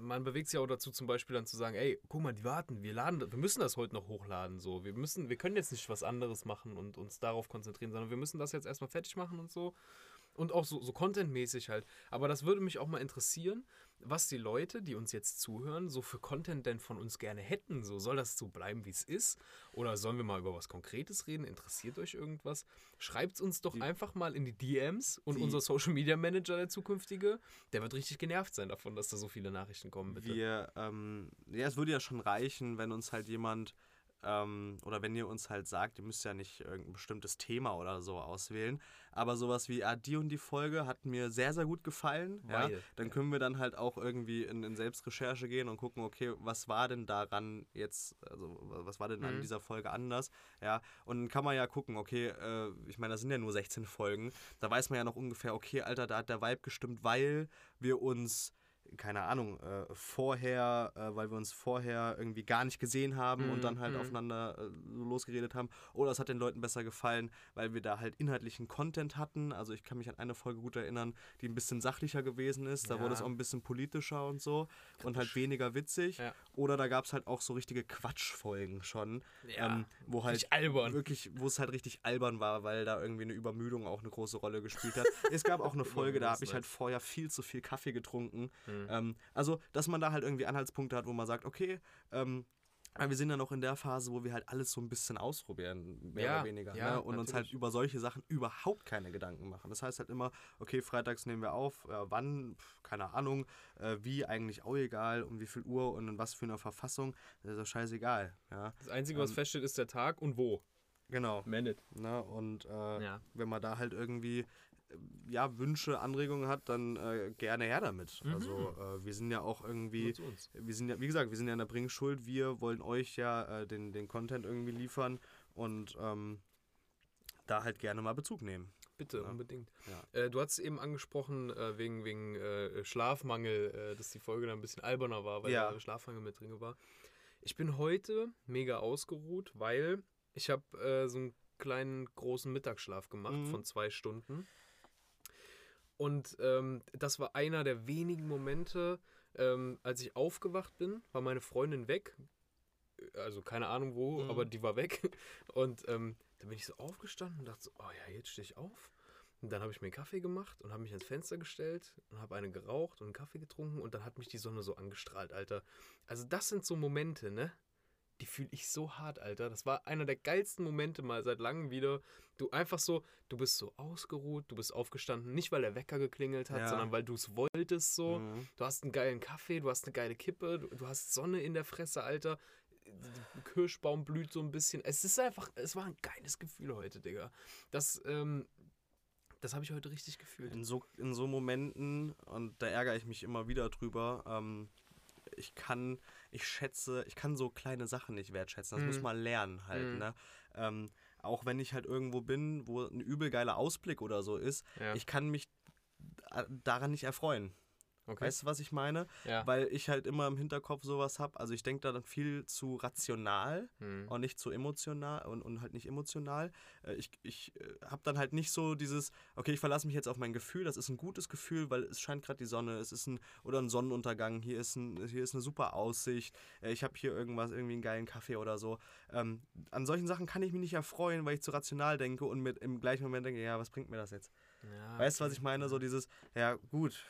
man bewegt sich auch dazu, zum Beispiel dann zu sagen, ey, guck mal, die warten, wir laden, wir müssen das heute noch hochladen. So, wir müssen, wir können jetzt nicht was anderes machen und uns darauf konzentrieren, sondern wir müssen das jetzt erstmal fertig machen und so. Und auch so, so contentmäßig halt. Aber das würde mich auch mal interessieren, was die Leute, die uns jetzt zuhören, so für Content denn von uns gerne hätten. So, soll das so bleiben, wie es ist? Oder sollen wir mal über was Konkretes reden? Interessiert euch irgendwas? Schreibt es uns doch Die- einfach mal in die DMs und Die- unser Social Media Manager, der zukünftige, der wird richtig genervt sein davon, dass da so viele Nachrichten kommen, bitte. Wir, ähm, ja, es würde ja schon reichen, wenn uns halt jemand ähm, oder wenn ihr uns halt sagt, ihr müsst ja nicht irgendein bestimmtes Thema oder so auswählen, aber sowas wie, ah, die und die Folge hat mir sehr, sehr gut gefallen, ja, dann können wir dann halt auch irgendwie in, in Selbstrecherche gehen und gucken, okay, was war denn daran jetzt, also was war denn an Mhm. dieser Folge anders, ja, und dann kann man ja gucken, okay, äh, ich meine, das sind ja nur 16 Folgen, da weiß man ja noch ungefähr, okay, Alter, da hat der Vibe gestimmt, weil wir uns keine Ahnung, äh, vorher, äh, weil wir uns vorher irgendwie gar nicht gesehen haben Mhm, und dann halt mhm. aufeinander äh, so losgeredet haben. Oder es hat den Leuten besser gefallen, weil wir da halt inhaltlichen Content hatten. Also ich kann mich an eine Folge gut erinnern, die ein bisschen sachlicher gewesen ist. Da Ja. wurde es auch ein bisschen politischer und so und halt weniger witzig. Ja. Oder da gab es halt auch so richtige Quatschfolgen schon, Ja, ähm, wo halt richtig albern. wirklich, wo es halt richtig albern war, weil da irgendwie eine Übermüdung auch eine große Rolle gespielt hat. es gab auch eine Folge, da habe ich halt vorher viel zu viel Kaffee getrunken. Mhm. Ähm, also, dass man da halt irgendwie Anhaltspunkte hat, wo man sagt, okay, ähm, aber wir sind ja noch in der Phase, wo wir halt alles so ein bisschen ausprobieren, mehr Ja, oder weniger. ja, ne? Und uns halt natürlich. über solche Sachen überhaupt keine Gedanken machen. Das heißt halt immer, okay, freitags nehmen wir auf, äh, wann, Pff, keine Ahnung, äh, wie, eigentlich auch egal, um wie viel Uhr und in was für einer Verfassung, das ist doch scheißegal. Ja, Das Einzige, was ähm, feststeht, ist der Tag und wo. genau. Manage. Ne? Und äh, Ja. wenn man da halt irgendwie äh, ja, Wünsche, Anregungen hat, dann äh, gerne her damit. Mhm. Also äh, wir sind ja auch irgendwie, wir sind ja, wie gesagt, wir sind ja in der Bringschuld, wir wollen euch ja äh, den, den Content irgendwie liefern und ähm, da halt gerne mal Bezug nehmen. Bitte, Ja. unbedingt. Ja. Äh, du hast eben angesprochen, äh, wegen, wegen äh, Schlafmangel, äh, dass die Folge dann ein bisschen alberner war, weil Ja. Schlafmangel mit drin war. Ich bin heute mega ausgeruht, weil ich habe äh, so einen kleinen großen Mittagsschlaf gemacht Mhm. von zwei Stunden. Und ähm, das war einer der wenigen Momente, ähm, als ich aufgewacht bin, war meine Freundin weg. Also keine Ahnung wo, Mhm. aber die war weg. Und ähm, dann bin ich so aufgestanden und dachte so, oh ja, jetzt stehe ich auf. Und dann habe ich mir einen Kaffee gemacht und habe mich ans Fenster gestellt und habe eine geraucht und einen Kaffee getrunken und dann hat mich die Sonne so angestrahlt, Alter. Also das sind so Momente, ne? Die fühle ich so hart, Alter. Das war einer der geilsten Momente mal seit langem wieder. Du einfach so, du bist so ausgeruht, du bist aufgestanden, nicht weil der Wecker geklingelt hat, Ja. sondern weil du es wolltest so. Mhm. Du hast einen geilen Kaffee, du hast eine geile Kippe, du, du hast Sonne in der Fresse, Alter. Kirschbaum blüht so ein bisschen. Es ist einfach, es war ein geiles Gefühl heute, Digga. Das, ähm, das habe ich heute richtig gefühlt. In so, in so Momenten, und da ärgere ich mich immer wieder drüber, ähm, ich kann, ich schätze, ich kann so kleine Sachen nicht wertschätzen. Das Mhm. muss man lernen halt, Mhm. ne? Ähm, auch wenn ich halt irgendwo bin, wo ein übel geiler Ausblick oder so ist, Ja. ich kann mich da- daran nicht erfreuen. Okay. Weißt du, was ich meine? Ja. Weil ich halt immer im Hinterkopf sowas habe. Also ich denke da dann viel zu rational hm. und nicht zu emotional und, und halt nicht emotional. Äh, ich ich äh, habe dann halt nicht so dieses, okay, ich verlasse mich jetzt auf mein Gefühl. Das ist ein gutes Gefühl, weil es scheint gerade die Sonne. Es ist ein, oder ein Sonnenuntergang. Hier ist, ein, hier ist eine super Aussicht. Äh, ich habe hier irgendwas, irgendwie einen geilen Kaffee oder so. Ähm, an solchen Sachen kann ich mich nicht erfreuen, weil ich zu rational denke und mit im gleichen Moment denke, ja, was bringt mir das jetzt? Ja, weißt du, was ich meine? So dieses, ja gut,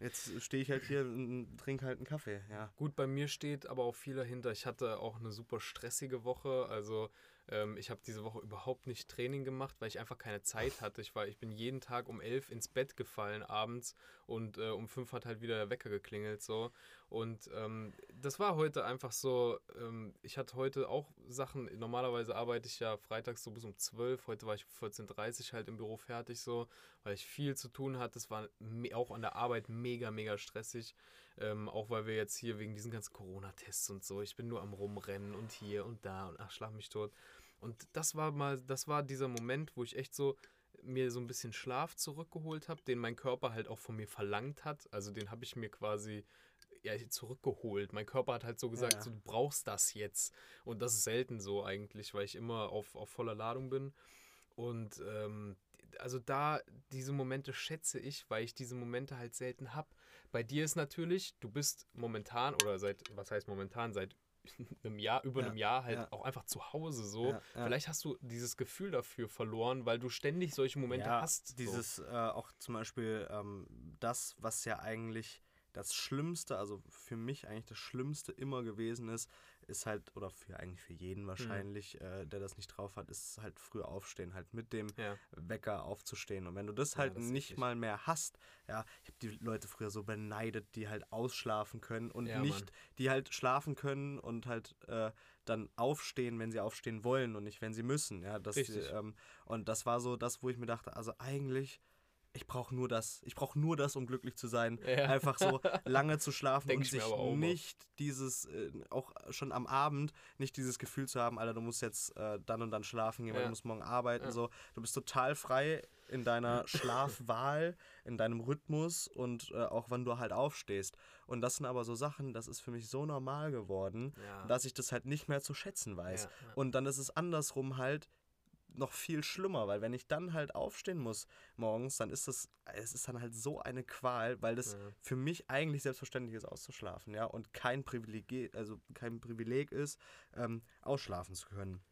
Jetzt stehe ich halt hier und trinke halt einen Kaffee, ja. Gut, bei mir steht aber auch viel dahinter. Ich hatte auch eine super stressige Woche. Also ähm, ich habe diese Woche überhaupt nicht Training gemacht, weil ich einfach keine Zeit hatte. Ich, war, ich bin jeden Tag um elf ins Bett gefallen abends und äh, um fünf hat halt wieder der Wecker geklingelt. So. Und ähm, das war heute einfach so, ähm, ich hatte heute auch Sachen, normalerweise arbeite ich ja freitags so bis um zwölf, heute war ich um 14.30 Uhr halt im Büro fertig so, weil ich viel zu tun hatte. Es war auch an der Arbeit mega, mega stressig. Ähm, auch weil wir jetzt hier wegen diesen ganzen Corona-Tests und so, ich bin nur am Rumrennen und hier und da und ach, schlag mich tot. Und das war mal, das war dieser Moment, wo ich echt so mir so ein bisschen Schlaf zurückgeholt habe, den mein Körper halt auch von mir verlangt hat. Also den habe ich mir quasi ja, zurückgeholt. Mein Körper hat halt so gesagt, ja. so, du brauchst das jetzt. Und das ist selten so eigentlich, weil ich immer auf, auf voller Ladung bin. Und ähm, also da, diese Momente schätze ich, weil ich diese Momente halt selten habe. Bei dir ist natürlich, du bist momentan, oder seit, was heißt momentan, seit einem Jahr, über ja, einem Jahr halt ja. auch einfach zu Hause so. Ja, Vielleicht hast du dieses Gefühl dafür verloren, weil du ständig solche Momente hast. Dieses so. äh, auch zum Beispiel ähm, das, was ja eigentlich das Schlimmste, also für mich eigentlich das Schlimmste immer gewesen ist, ist halt, oder für eigentlich für jeden hm. wahrscheinlich, mhm. äh, der das nicht drauf hat, ist halt früh aufstehen, halt mit dem ja. Wecker aufzustehen. Und wenn du das halt das nicht mal mehr hast, ja, ich habe die Leute früher so beneidet, die halt ausschlafen können und ja, nicht, Mann. die halt schlafen können und halt äh, dann aufstehen, wenn sie aufstehen wollen und nicht, wenn sie müssen. Ja, das, ähm, und das war so das, wo ich mir dachte, also eigentlich ich brauche nur das. Ich brauche nur das, um glücklich zu sein. Ja. Einfach so lange zu schlafen und sich nicht dieses, äh, auch schon am Abend, nicht dieses Gefühl zu haben, Alter, du musst jetzt äh, dann und dann schlafen gehen, ja. weil du musst morgen arbeiten. Ja. So. Du bist total frei in deiner Schlafwahl, in deinem Rhythmus und äh, auch wann du halt aufstehst. Und das sind aber so Sachen, das ist für mich so normal geworden, dass ich das halt nicht mehr zu schätzen weiß. Und dann ist es andersrum halt, noch viel schlimmer, weil wenn ich dann halt aufstehen muss morgens, dann ist das, es ist dann halt so eine Qual, weil das ja. für mich eigentlich selbstverständlich ist, auszuschlafen, ja, und kein Privileg, also kein Privileg ist, ähm, ausschlafen zu können.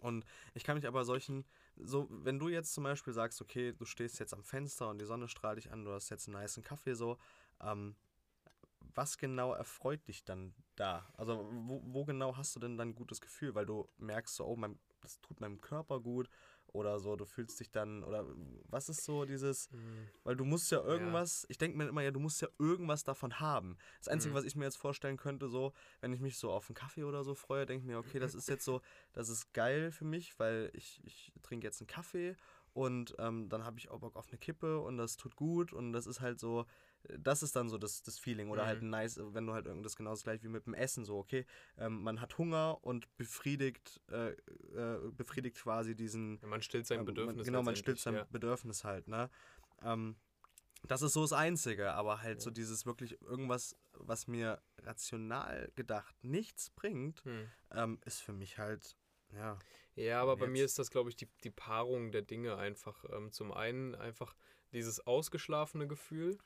Und ich kann mich aber solchen, so, wenn du jetzt zum Beispiel sagst, okay, du stehst jetzt am Fenster und die Sonne strahlt dich an, du hast jetzt einen nice Kaffee so, ähm, was genau erfreut dich dann da? Also, wo, wo, genau hast du denn dann ein gutes Gefühl? Weil du merkst so, oh, mein, das tut meinem Körper gut oder so, du fühlst dich dann, oder was ist so dieses, mhm. weil du musst ja irgendwas, ja. ich denke mir immer, ja, du musst ja irgendwas davon haben. Das Einzige, mhm. was ich mir jetzt vorstellen könnte, so, wenn ich mich so auf einen Kaffee oder so freue, denke ich mir, okay, das ist jetzt so, das ist geil für mich, weil ich, ich trinke jetzt einen Kaffee und ähm, dann habe ich auch Bock auf eine Kippe und das tut gut und das ist halt so, das ist dann so das, das Feeling. Oder halt mhm. halt nice, wenn du halt irgendwas genauso gleich wie mit dem Essen so, okay, ähm, man hat Hunger und befriedigt, äh, äh, befriedigt quasi diesen. Ja, man stillt sein Bedürfnis. Man, genau, man stillt sein ja. Bedürfnis halt, ne? Ähm, das ist so das Einzige, aber halt ja. so dieses wirklich irgendwas, was mir rational gedacht nichts bringt, hm. ähm, ist für mich halt, ja. Ja, aber bei mir ist das, glaube ich, die, die Paarung der Dinge einfach. Ähm, zum einen einfach dieses ausgeschlafene Gefühl,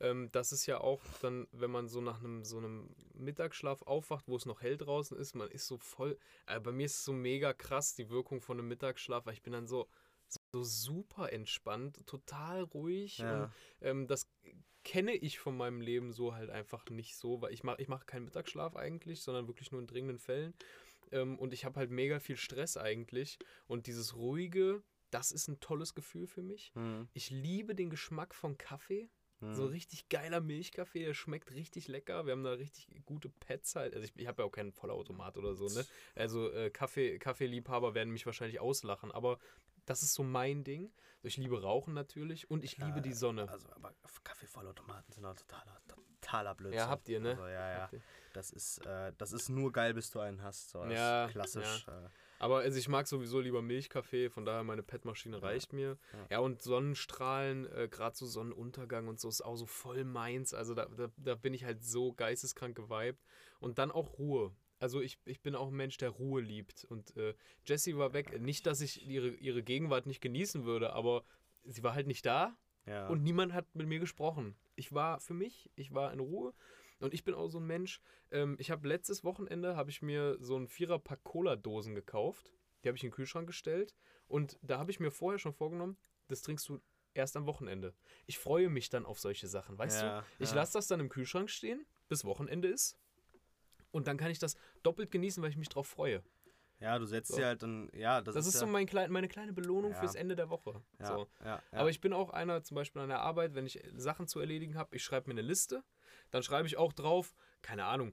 ähm, das ist ja auch dann, wenn man so nach einem so einem Mittagsschlaf aufwacht, wo es noch hell draußen ist, man ist so voll. Äh, bei mir ist es so mega krass, die Wirkung von einem Mittagsschlaf, weil ich bin dann so, so super entspannt, total ruhig. Ja. Und, ähm, das kenne ich von meinem Leben so halt einfach nicht so, weil ich mache ich mach keinen Mittagsschlaf eigentlich, sondern wirklich nur in dringenden Fällen. Ähm, und ich habe halt mega viel Stress eigentlich. Und dieses ruhige, das ist ein tolles Gefühl für mich. Mhm. Ich liebe den Geschmack von Kaffee. So mhm. richtig geiler Milchkaffee, der schmeckt richtig lecker. Wir haben da richtig gute Pads halt. Also ich, ich habe ja auch keinen Vollautomat oder so, ne? Also äh, Kaffee, Kaffeeliebhaber werden mich wahrscheinlich auslachen, aber das ist so mein Ding. Ich liebe Rauchen natürlich und ich liebe ja, die Sonne. Also, aber Kaffeevollautomaten sind auch totaler, totaler Blödsinn. Ja, habt ihr, ne? Also, ja, ja. Das ist, äh, das ist nur geil, bis du einen hast. So, ja, klassisch. Ja. Äh, Aber also ich mag sowieso lieber Milchkaffee, von daher meine PET-Maschine reicht mir. Ja. Ja, und Sonnenstrahlen, äh, gerade so Sonnenuntergang und so ist auch so voll meins. Also da, da, da bin ich halt so geisteskrank geweibt. Und dann auch Ruhe. Also ich, ich bin auch ein Mensch, der Ruhe liebt. Und äh, Jessie war weg. Nicht, dass ich ihre, ihre Gegenwart nicht genießen würde, aber sie war halt nicht da Ja. und niemand hat mit mir gesprochen. Ich war für mich, ich war in Ruhe. Und ich bin auch so ein Mensch. Ähm, ich habe letztes Wochenende habe ich mir so ein Vierer-Pack Cola-Dosen gekauft. Die habe ich in den Kühlschrank gestellt. Und da habe ich mir vorher schon vorgenommen, das trinkst du erst am Wochenende. Ich freue mich dann auf solche Sachen, weißt Ja, du? Ich ja. lasse das dann im Kühlschrank stehen, bis Wochenende ist. Und dann kann ich das doppelt genießen, weil ich mich drauf freue. ja, du setzt So. dir halt dann, ja, das, Das, ist, ja, so mein klein, meine kleine Belohnung Ja. fürs Ende der Woche. ja, So. Aber ich bin auch einer, zum Beispiel an der Arbeit, wenn ich Sachen zu erledigen habe, ich schreibe mir eine Liste, dann schreibe ich auch drauf, keine Ahnung,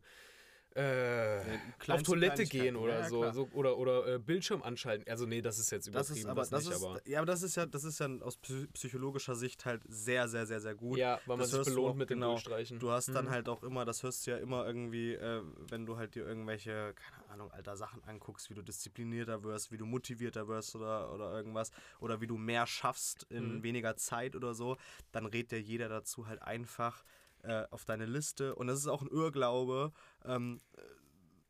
äh, auf kleinste Toilette gehen oder Ja, ja, so, klar. so oder, oder äh, Bildschirm anschalten. Also nee, das ist jetzt das übertrieben, ist aber das, nicht, ist aber ja aber das ist ja das ist ja aus psy- psychologischer Sicht halt sehr sehr sehr sehr gut ja, weil man das sich hörst du belohnt auch, mit dem genau. Durchstreichen. Du hast dann Mhm. halt auch immer, das hörst du ja immer irgendwie, äh, wenn du halt dir irgendwelche, keine Ahnung, alter Sachen anguckst, wie du disziplinierter wirst, wie du motivierter wirst oder, oder irgendwas, oder wie du mehr schaffst in Mhm. weniger Zeit oder so, dann rät dir jeder dazu halt einfach äh, auf deine Liste. Und das ist auch ein Irrglaube, ähm,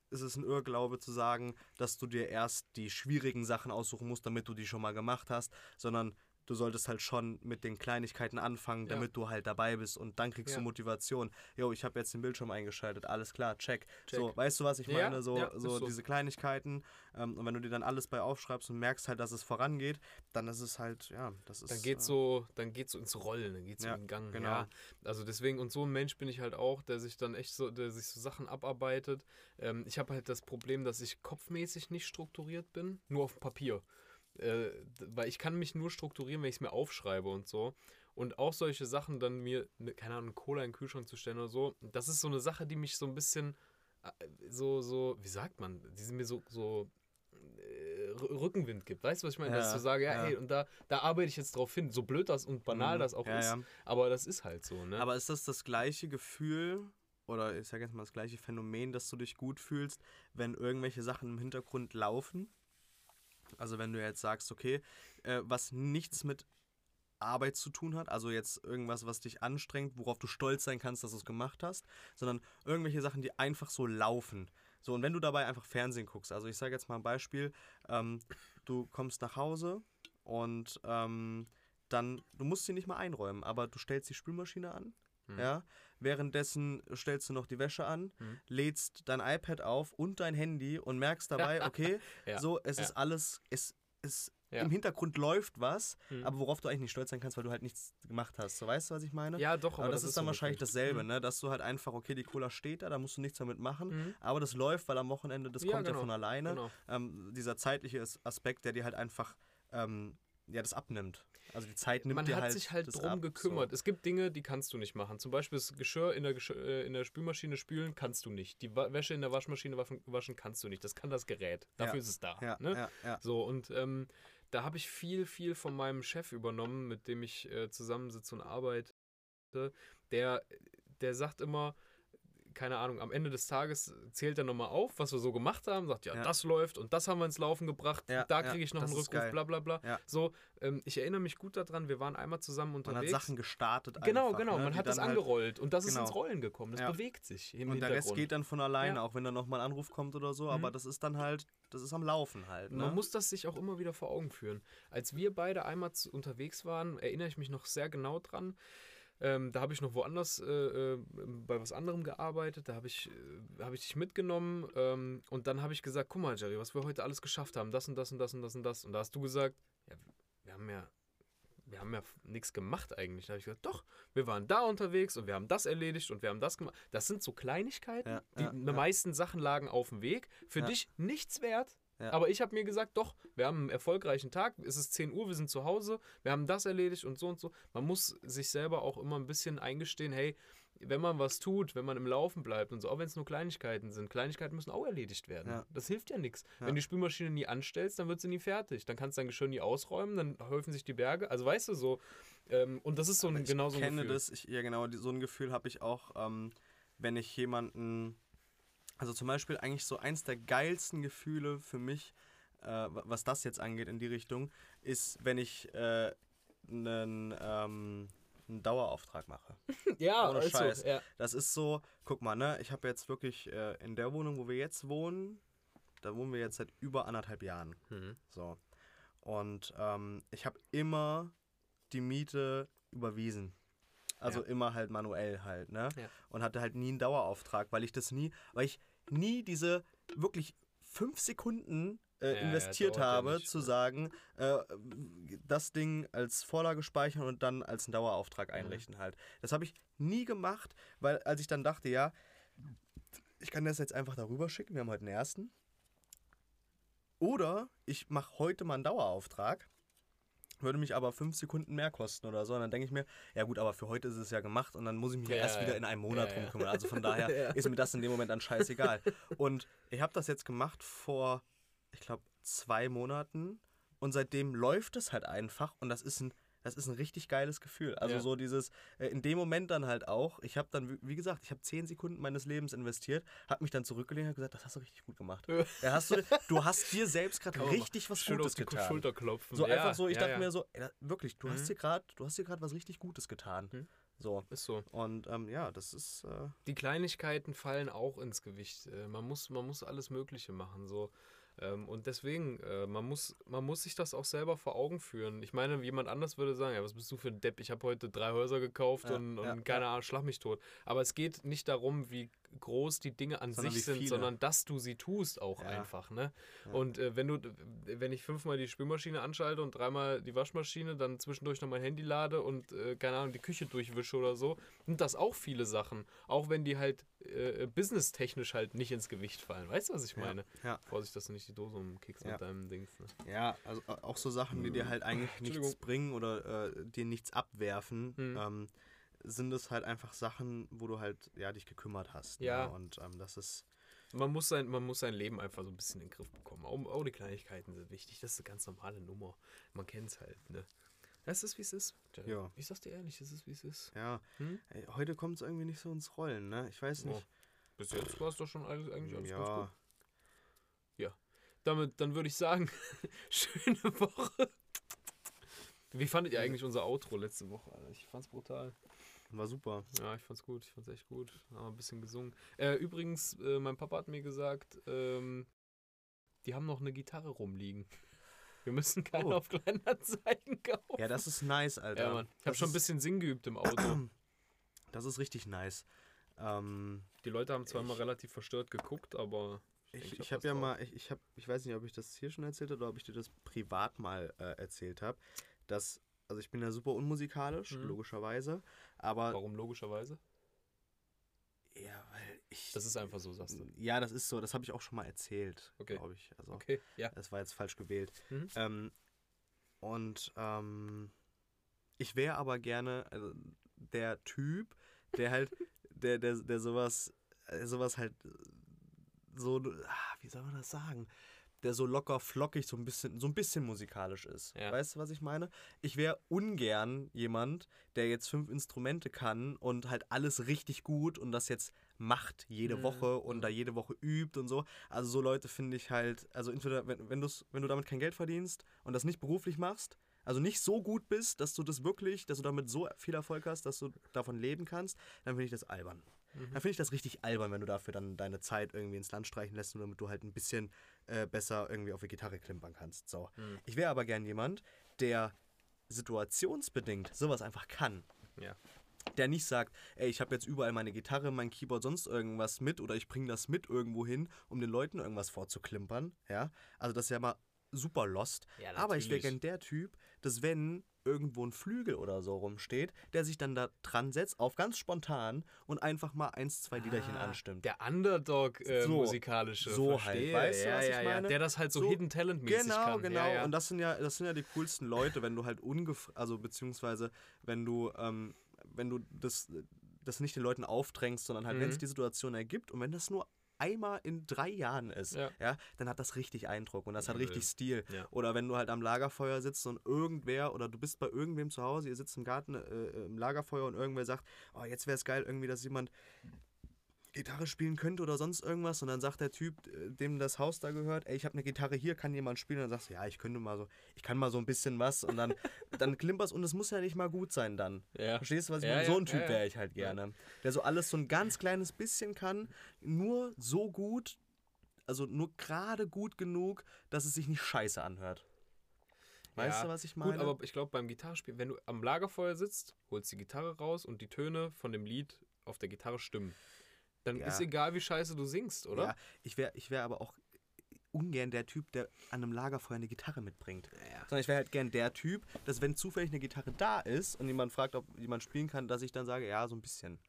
ist es ein Irrglaube zu sagen, dass du dir erst die schwierigen Sachen aussuchen musst, damit du die schon mal gemacht hast, sondern du solltest halt schon mit den Kleinigkeiten anfangen, Ja. damit du halt dabei bist und dann kriegst Ja. du Motivation. Jo, ich habe jetzt den Bildschirm eingeschaltet, alles klar, check. Check. So, weißt du, was ich Ja, meine? So, ja, so, so. diese Kleinigkeiten. Ähm, und wenn du dir dann alles bei aufschreibst und merkst halt, dass es vorangeht, dann ist es halt, ja, das ist. Dann geht's äh, so, dann geht's so ins Rollen, dann geht's Ja, so in den Gang. genau. Ja. Also deswegen, und so ein Mensch bin ich halt auch, der sich dann echt so, der sich so Sachen abarbeitet. Ähm, ich habe halt das Problem, dass ich kopfmäßig nicht strukturiert bin, nur auf dem Papier. Äh, weil ich kann mich nur strukturieren, wenn ich es mir aufschreibe und so. Und auch solche Sachen dann mir, ne, keine Ahnung, Cola in den Kühlschrank zu stellen oder so, das ist so eine Sache, die mich so ein bisschen äh, so, so, wie sagt man, die sind mir so, so äh, Rückenwind gibt. Weißt du, was ich meine? Dass ich Ja, so sage, ja, ja. ey, und da, da arbeite ich jetzt drauf hin. So blöd das und banal Mhm. das auch ja, ist. Ja. Aber das ist halt so, ne? Aber ist das das gleiche Gefühl oder ich sage jetzt mal das gleiche Phänomen, dass du dich gut fühlst, wenn irgendwelche Sachen im Hintergrund laufen? Also wenn du jetzt sagst, okay, äh, was nichts mit Arbeit zu tun hat, also jetzt irgendwas, was dich anstrengt, worauf du stolz sein kannst, dass du es gemacht hast, sondern irgendwelche Sachen, die einfach so laufen. So, und wenn du dabei einfach Fernsehen guckst, also ich sage jetzt mal ein Beispiel, ähm, du kommst nach Hause und ähm, dann, du musst sie nicht mal einräumen, aber du stellst die Spülmaschine an, Mhm. ja, währenddessen stellst du noch die Wäsche an, Mhm. lädst dein iPad auf und dein Handy und merkst dabei, okay, Ja, so, es ja. ist alles, es, es Ja. im Hintergrund läuft was, Mhm. aber worauf du eigentlich nicht stolz sein kannst, weil du halt nichts gemacht hast. So, weißt du, was ich meine? ja, doch, aber, das, ist dann so wahrscheinlich wirklich. dasselbe, Mhm. ne? Dass du halt einfach, okay, die Cola steht da, da musst du nichts damit machen, Mhm. aber das läuft, weil am Wochenende, das Ja, kommt ja genau, von alleine. Genau. Ähm, dieser zeitliche As- Aspekt, der dir halt einfach, ähm, ja, das abnimmt. Also die Zeit nimmt Man dir hat halt sich halt drum ab, gekümmert. So. Es gibt Dinge, die kannst du nicht machen. Zum Beispiel das Geschirr in der, Geschirr, äh, in der Spülmaschine spülen kannst du nicht. Die Wäsche in der Waschmaschine waschen, kannst du nicht. Das kann das Gerät. Dafür Ja. ist es da. Ja, ne? ja, ja. So, und ähm, da habe ich viel, viel von meinem Chef übernommen, mit dem ich äh, zusammensitze und arbeite. Der, der sagt immer, keine Ahnung, am Ende des Tages zählt er nochmal auf, was wir so gemacht haben, sagt, ja, Ja. das läuft und das haben wir ins Laufen gebracht, Ja, da kriege ich noch einen ist Rückruf, geil. bla bla bla. So, ähm, ich erinnere mich gut daran, wir waren einmal zusammen Man hat unterwegs. Sachen gestartet Genau, einfach, genau. ne, Man hat das halt- angerollt und das ist Genau. ins Rollen gekommen. Das bewegt sich Und der. Rest geht dann von alleine, auch wenn dann nochmal ein Anruf kommt oder so, aber Mhm. das ist dann halt, das ist am Laufen halt. Ne? Man muss das sich auch immer wieder vor Augen führen. Als wir beide einmal zu, unterwegs waren, erinnere ich mich noch sehr genau dran. Ähm, da habe ich noch woanders äh, äh, bei was anderem gearbeitet. Da habe ich, äh, hab ich dich mitgenommen ähm, und dann habe ich gesagt: Guck mal, Jerry, was wir heute alles geschafft haben, das und das und das und das und das. Und da hast du gesagt: ja, Wir haben ja. Wir haben ja nichts gemacht eigentlich. Da habe ich gesagt, doch, wir waren da unterwegs und wir haben das erledigt und wir haben das gemacht. Das sind so Kleinigkeiten. Ja, die ja, die ja. meisten Sachen lagen auf dem Weg. Für dich nichts wert. Ja. Aber ich habe mir gesagt, doch, wir haben einen erfolgreichen Tag, es ist 10 Uhr, wir sind zu Hause, wir haben das erledigt und so und so. Man muss sich selber auch immer ein bisschen eingestehen, hey, wenn man was tut, wenn man im Laufen bleibt und so, auch wenn es nur Kleinigkeiten sind, Kleinigkeiten müssen auch erledigt werden. Ja. Das hilft ja nichts. Ja. Wenn du die Spülmaschine nie anstellst, dann wird sie nie fertig. Dann kannst du dein Geschirr nie ausräumen, dann häufen sich die Berge. Also weißt du so. Ähm, und das ist so ein ich genau so ein kenne Gefühl. das, ich, ja genau, so ein Gefühl habe ich auch, ähm, wenn ich jemanden, also zum Beispiel eigentlich so eins der geilsten Gefühle für mich äh, was das jetzt angeht in die Richtung, ist, wenn ich äh, einen, ähm, einen Dauerauftrag mache. Ja, Ohne also, Scheiß. ja. Das ist so, guck mal, ne, ich habe jetzt wirklich äh, in der Wohnung, wo wir jetzt wohnen, da wohnen wir jetzt seit über anderthalb Jahren. Mhm. So. Und ähm, ich habe immer die Miete überwiesen. Also Ja. immer halt manuell halt, ne? Ja. Und hatte halt nie einen Dauerauftrag, weil ich das nie, weil ich nie diese wirklich fünf Sekunden äh, Ja, ja, investiert ja habe, nicht, zu ne? sagen, äh, das Ding als Vorlage speichern und dann als einen Dauerauftrag Mhm. einrichten halt. Das habe ich nie gemacht, weil als ich dann dachte, ja, ich kann das jetzt einfach darüber schicken, wir haben heute einen ersten. Oder ich mache heute mal einen Dauerauftrag, würde mich aber fünf Sekunden mehr kosten oder so. Und dann denke ich mir, ja gut, aber für heute ist es ja gemacht und dann muss ich mich ja, erst ja. wieder in einem Monat Ja, drum kümmern. Also von daher ist mir das in dem Moment dann scheißegal. Und ich habe das jetzt gemacht vor, ich glaube, zwei Monaten und seitdem läuft es halt einfach und das ist ein, das ist ein richtig geiles Gefühl. Also Ja. so dieses, äh, in dem Moment dann halt auch, ich habe dann, wie- gesagt, ich habe zehn Sekunden meines Lebens investiert, habe mich dann zurückgelehnt und gesagt, das hast du richtig gut gemacht. Ja. Hast du, du hast dir selbst gerade richtig was Schön Gutes auf die getan. Schulter klopfen. So ja, einfach so, ich dachte mir so, ey, wirklich, du Mhm. hast dir gerade, du hast dir gerade was richtig Gutes getan. Mhm. So. Ist so. Und ähm, ja, das ist, äh, Die Kleinigkeiten fallen auch ins Gewicht. Äh, Man muss, man muss alles Mögliche machen. So. Ähm, Und deswegen, äh, man muss, man muss sich das auch selber vor Augen führen. Ich meine, jemand anders würde sagen, ja, was bist du für ein Depp? Ich habe heute drei Häuser gekauft Ja, und, und ja, keine Ahnung, schlag mich tot. Aber es geht nicht darum, wie groß die Dinge an Sondern sich sind, viele. sondern dass du sie tust auch Ja. einfach. Ne? Ja. Und äh, wenn du, wenn ich fünfmal die Spülmaschine anschalte und dreimal die Waschmaschine, dann zwischendurch noch mein Handy lade und äh, keine Ahnung, die Küche durchwische oder so, sind das auch viele Sachen. Auch wenn die halt äh, businesstechnisch halt nicht ins Gewicht fallen. Weißt du, was ich Ja, meine? ja. Vorsicht, dass du nicht die Dose umkickst Ja. mit deinem Dings. Ne? Ja, also äh, auch so Sachen, die dir halt eigentlich nichts bringen oder äh, dir nichts abwerfen, Mhm. ähm, sind es halt einfach Sachen, wo du halt ja dich gekümmert hast. Ja. Ne? Und ähm, das ist Man muss, sein, man muss sein Leben einfach so ein bisschen in den Griff bekommen. Auch, auch die Kleinigkeiten sind wichtig. Das ist eine ganz normale Nummer. Man kennt es halt. Ne? Es ist, wie es ist. Ja. Ich sag's dir ehrlich, es ist, wie es ist. ja. Hm? Ey, heute kommt es irgendwie nicht so ins Rollen, ne? Ich weiß nicht. Oh, Bis jetzt war es doch schon alles, eigentlich alles ganz ja, gut. Damit, dann würde ich sagen, schöne Woche. Wie fandet ihr eigentlich unser Outro letzte Woche? Alter? Ich fand's brutal. War super. Ja, ich fand's gut. Ich fand's echt gut. Haben ein bisschen gesungen. Äh, übrigens, äh, mein Papa hat mir gesagt, ähm, die haben noch eine Gitarre rumliegen. Wir müssen keine Oh. auf Kleinanzeigen kaufen. Ja, das ist nice, Alter. Ja, Mann. Ich habe schon ein bisschen Singen geübt im Auto. Das ist richtig nice. Ähm, Die Leute haben zwar immer Ich- relativ verstört geguckt, aber ich ich hab ich habe was ja drauf. mal, ich, ich habe, ich weiß nicht, ob ich das hier schon erzählt habe oder ob ich dir das privat mal äh, erzählt habe, dass, also ich bin ja super unmusikalisch, Mhm. logischerweise, aber warum logischerweise? ja, weil ich, Das ist einfach so, sagst du. ja, das ist so, das habe ich auch schon mal erzählt, Okay. glaube ich. Also Okay, ja. das war jetzt falsch gewählt. Mhm. Ähm, und ähm, ich wäre aber gerne also, der Typ, der halt, der, der, der sowas, äh, sowas halt so, ah, wie soll man das sagen? Der so locker flockig, so ein bisschen, so ein bisschen musikalisch ist. Ja. Weißt du, was ich meine? Ich wäre ungern jemand, der jetzt fünf Instrumente kann und halt alles richtig gut und das jetzt macht jede Mhm. Woche und da jede Woche übt und so. Also so Leute finde ich halt, also entweder, wenn, wenn, wenn du damit kein Geld verdienst und das nicht beruflich machst, also nicht so gut bist, dass du das wirklich, dass du damit so viel Erfolg hast, dass du davon leben kannst, dann finde ich das albern. Mhm. Dann finde ich das richtig albern, wenn du dafür dann deine Zeit irgendwie ins Land streichen lässt, nur damit du halt ein bisschen äh, besser irgendwie auf die Gitarre klimpern kannst. So. Mhm. Ich wäre aber gern jemand, der situationsbedingt sowas einfach kann. Ja. Der nicht sagt, ey, ich habe jetzt überall meine Gitarre, mein Keyboard, sonst irgendwas mit oder ich bringe das mit irgendwo hin, um den Leuten irgendwas vorzuklimpern. Ja, also das ist ja mal super lost. Ja, Aber ich wäre gern der Typ, dass wenn irgendwo ein Flügel oder so rumsteht, der sich dann da dran setzt, auf ganz spontan und einfach mal eins, zwei Liederchen Ah, anstimmt. Der Underdog äh, So, musikalische. so halt, weißt du, ja, was ich ja, ja. meine? Der das halt so, So, Hidden Talent mäßig Genau, kann. genau. Ja. Und das sind ja, das sind ja die coolsten Leute, wenn du halt ungef also beziehungsweise wenn du, ähm, wenn du das, das nicht den Leuten aufdrängst, sondern halt, wenn Mhm. es die Situation ergibt und wenn das nur einmal in drei Jahren ist, Ja. ja. dann hat das richtig Eindruck und das hat richtig Stil. ja. Oder wenn du halt am Lagerfeuer sitzt und irgendwer oder du bist bei irgendwem zu Hause, ihr sitzt im Garten äh, im Lagerfeuer und irgendwer sagt, oh, jetzt wäre es geil irgendwie, dass jemand Gitarre spielen könnte oder sonst irgendwas und dann sagt der Typ, äh, dem das Haus da gehört, ey, ich habe eine Gitarre hier, kann jemand spielen? Und dann sagst du, ja, ich könnte mal so, ich kann mal so ein bisschen was und dann, dann klimperst und es muss ja nicht mal gut sein dann. Ja. Verstehst du, was ich Ja, meine? ja, So ein Typ wäre ich halt gerne. Der so alles so ein ganz kleines bisschen kann, nur so gut, also nur gerade gut genug, dass es sich nicht scheiße anhört. Weißt Ja, du, was ich meine? Gut, aber ich glaube, beim Gitarrespielen, wenn du am Lagerfeuer sitzt, holst die Gitarre raus und die Töne von dem Lied auf der Gitarre stimmen. Dann Ja. ist egal, wie scheiße du singst, oder? Ja, ich wäre ich wär aber auch ungern der Typ, der an einem Lagerfeuer eine Gitarre mitbringt. Sondern ich wäre halt gern der Typ, dass wenn zufällig eine Gitarre da ist und jemand fragt, ob jemand spielen kann, dass ich dann sage, ja, so ein bisschen.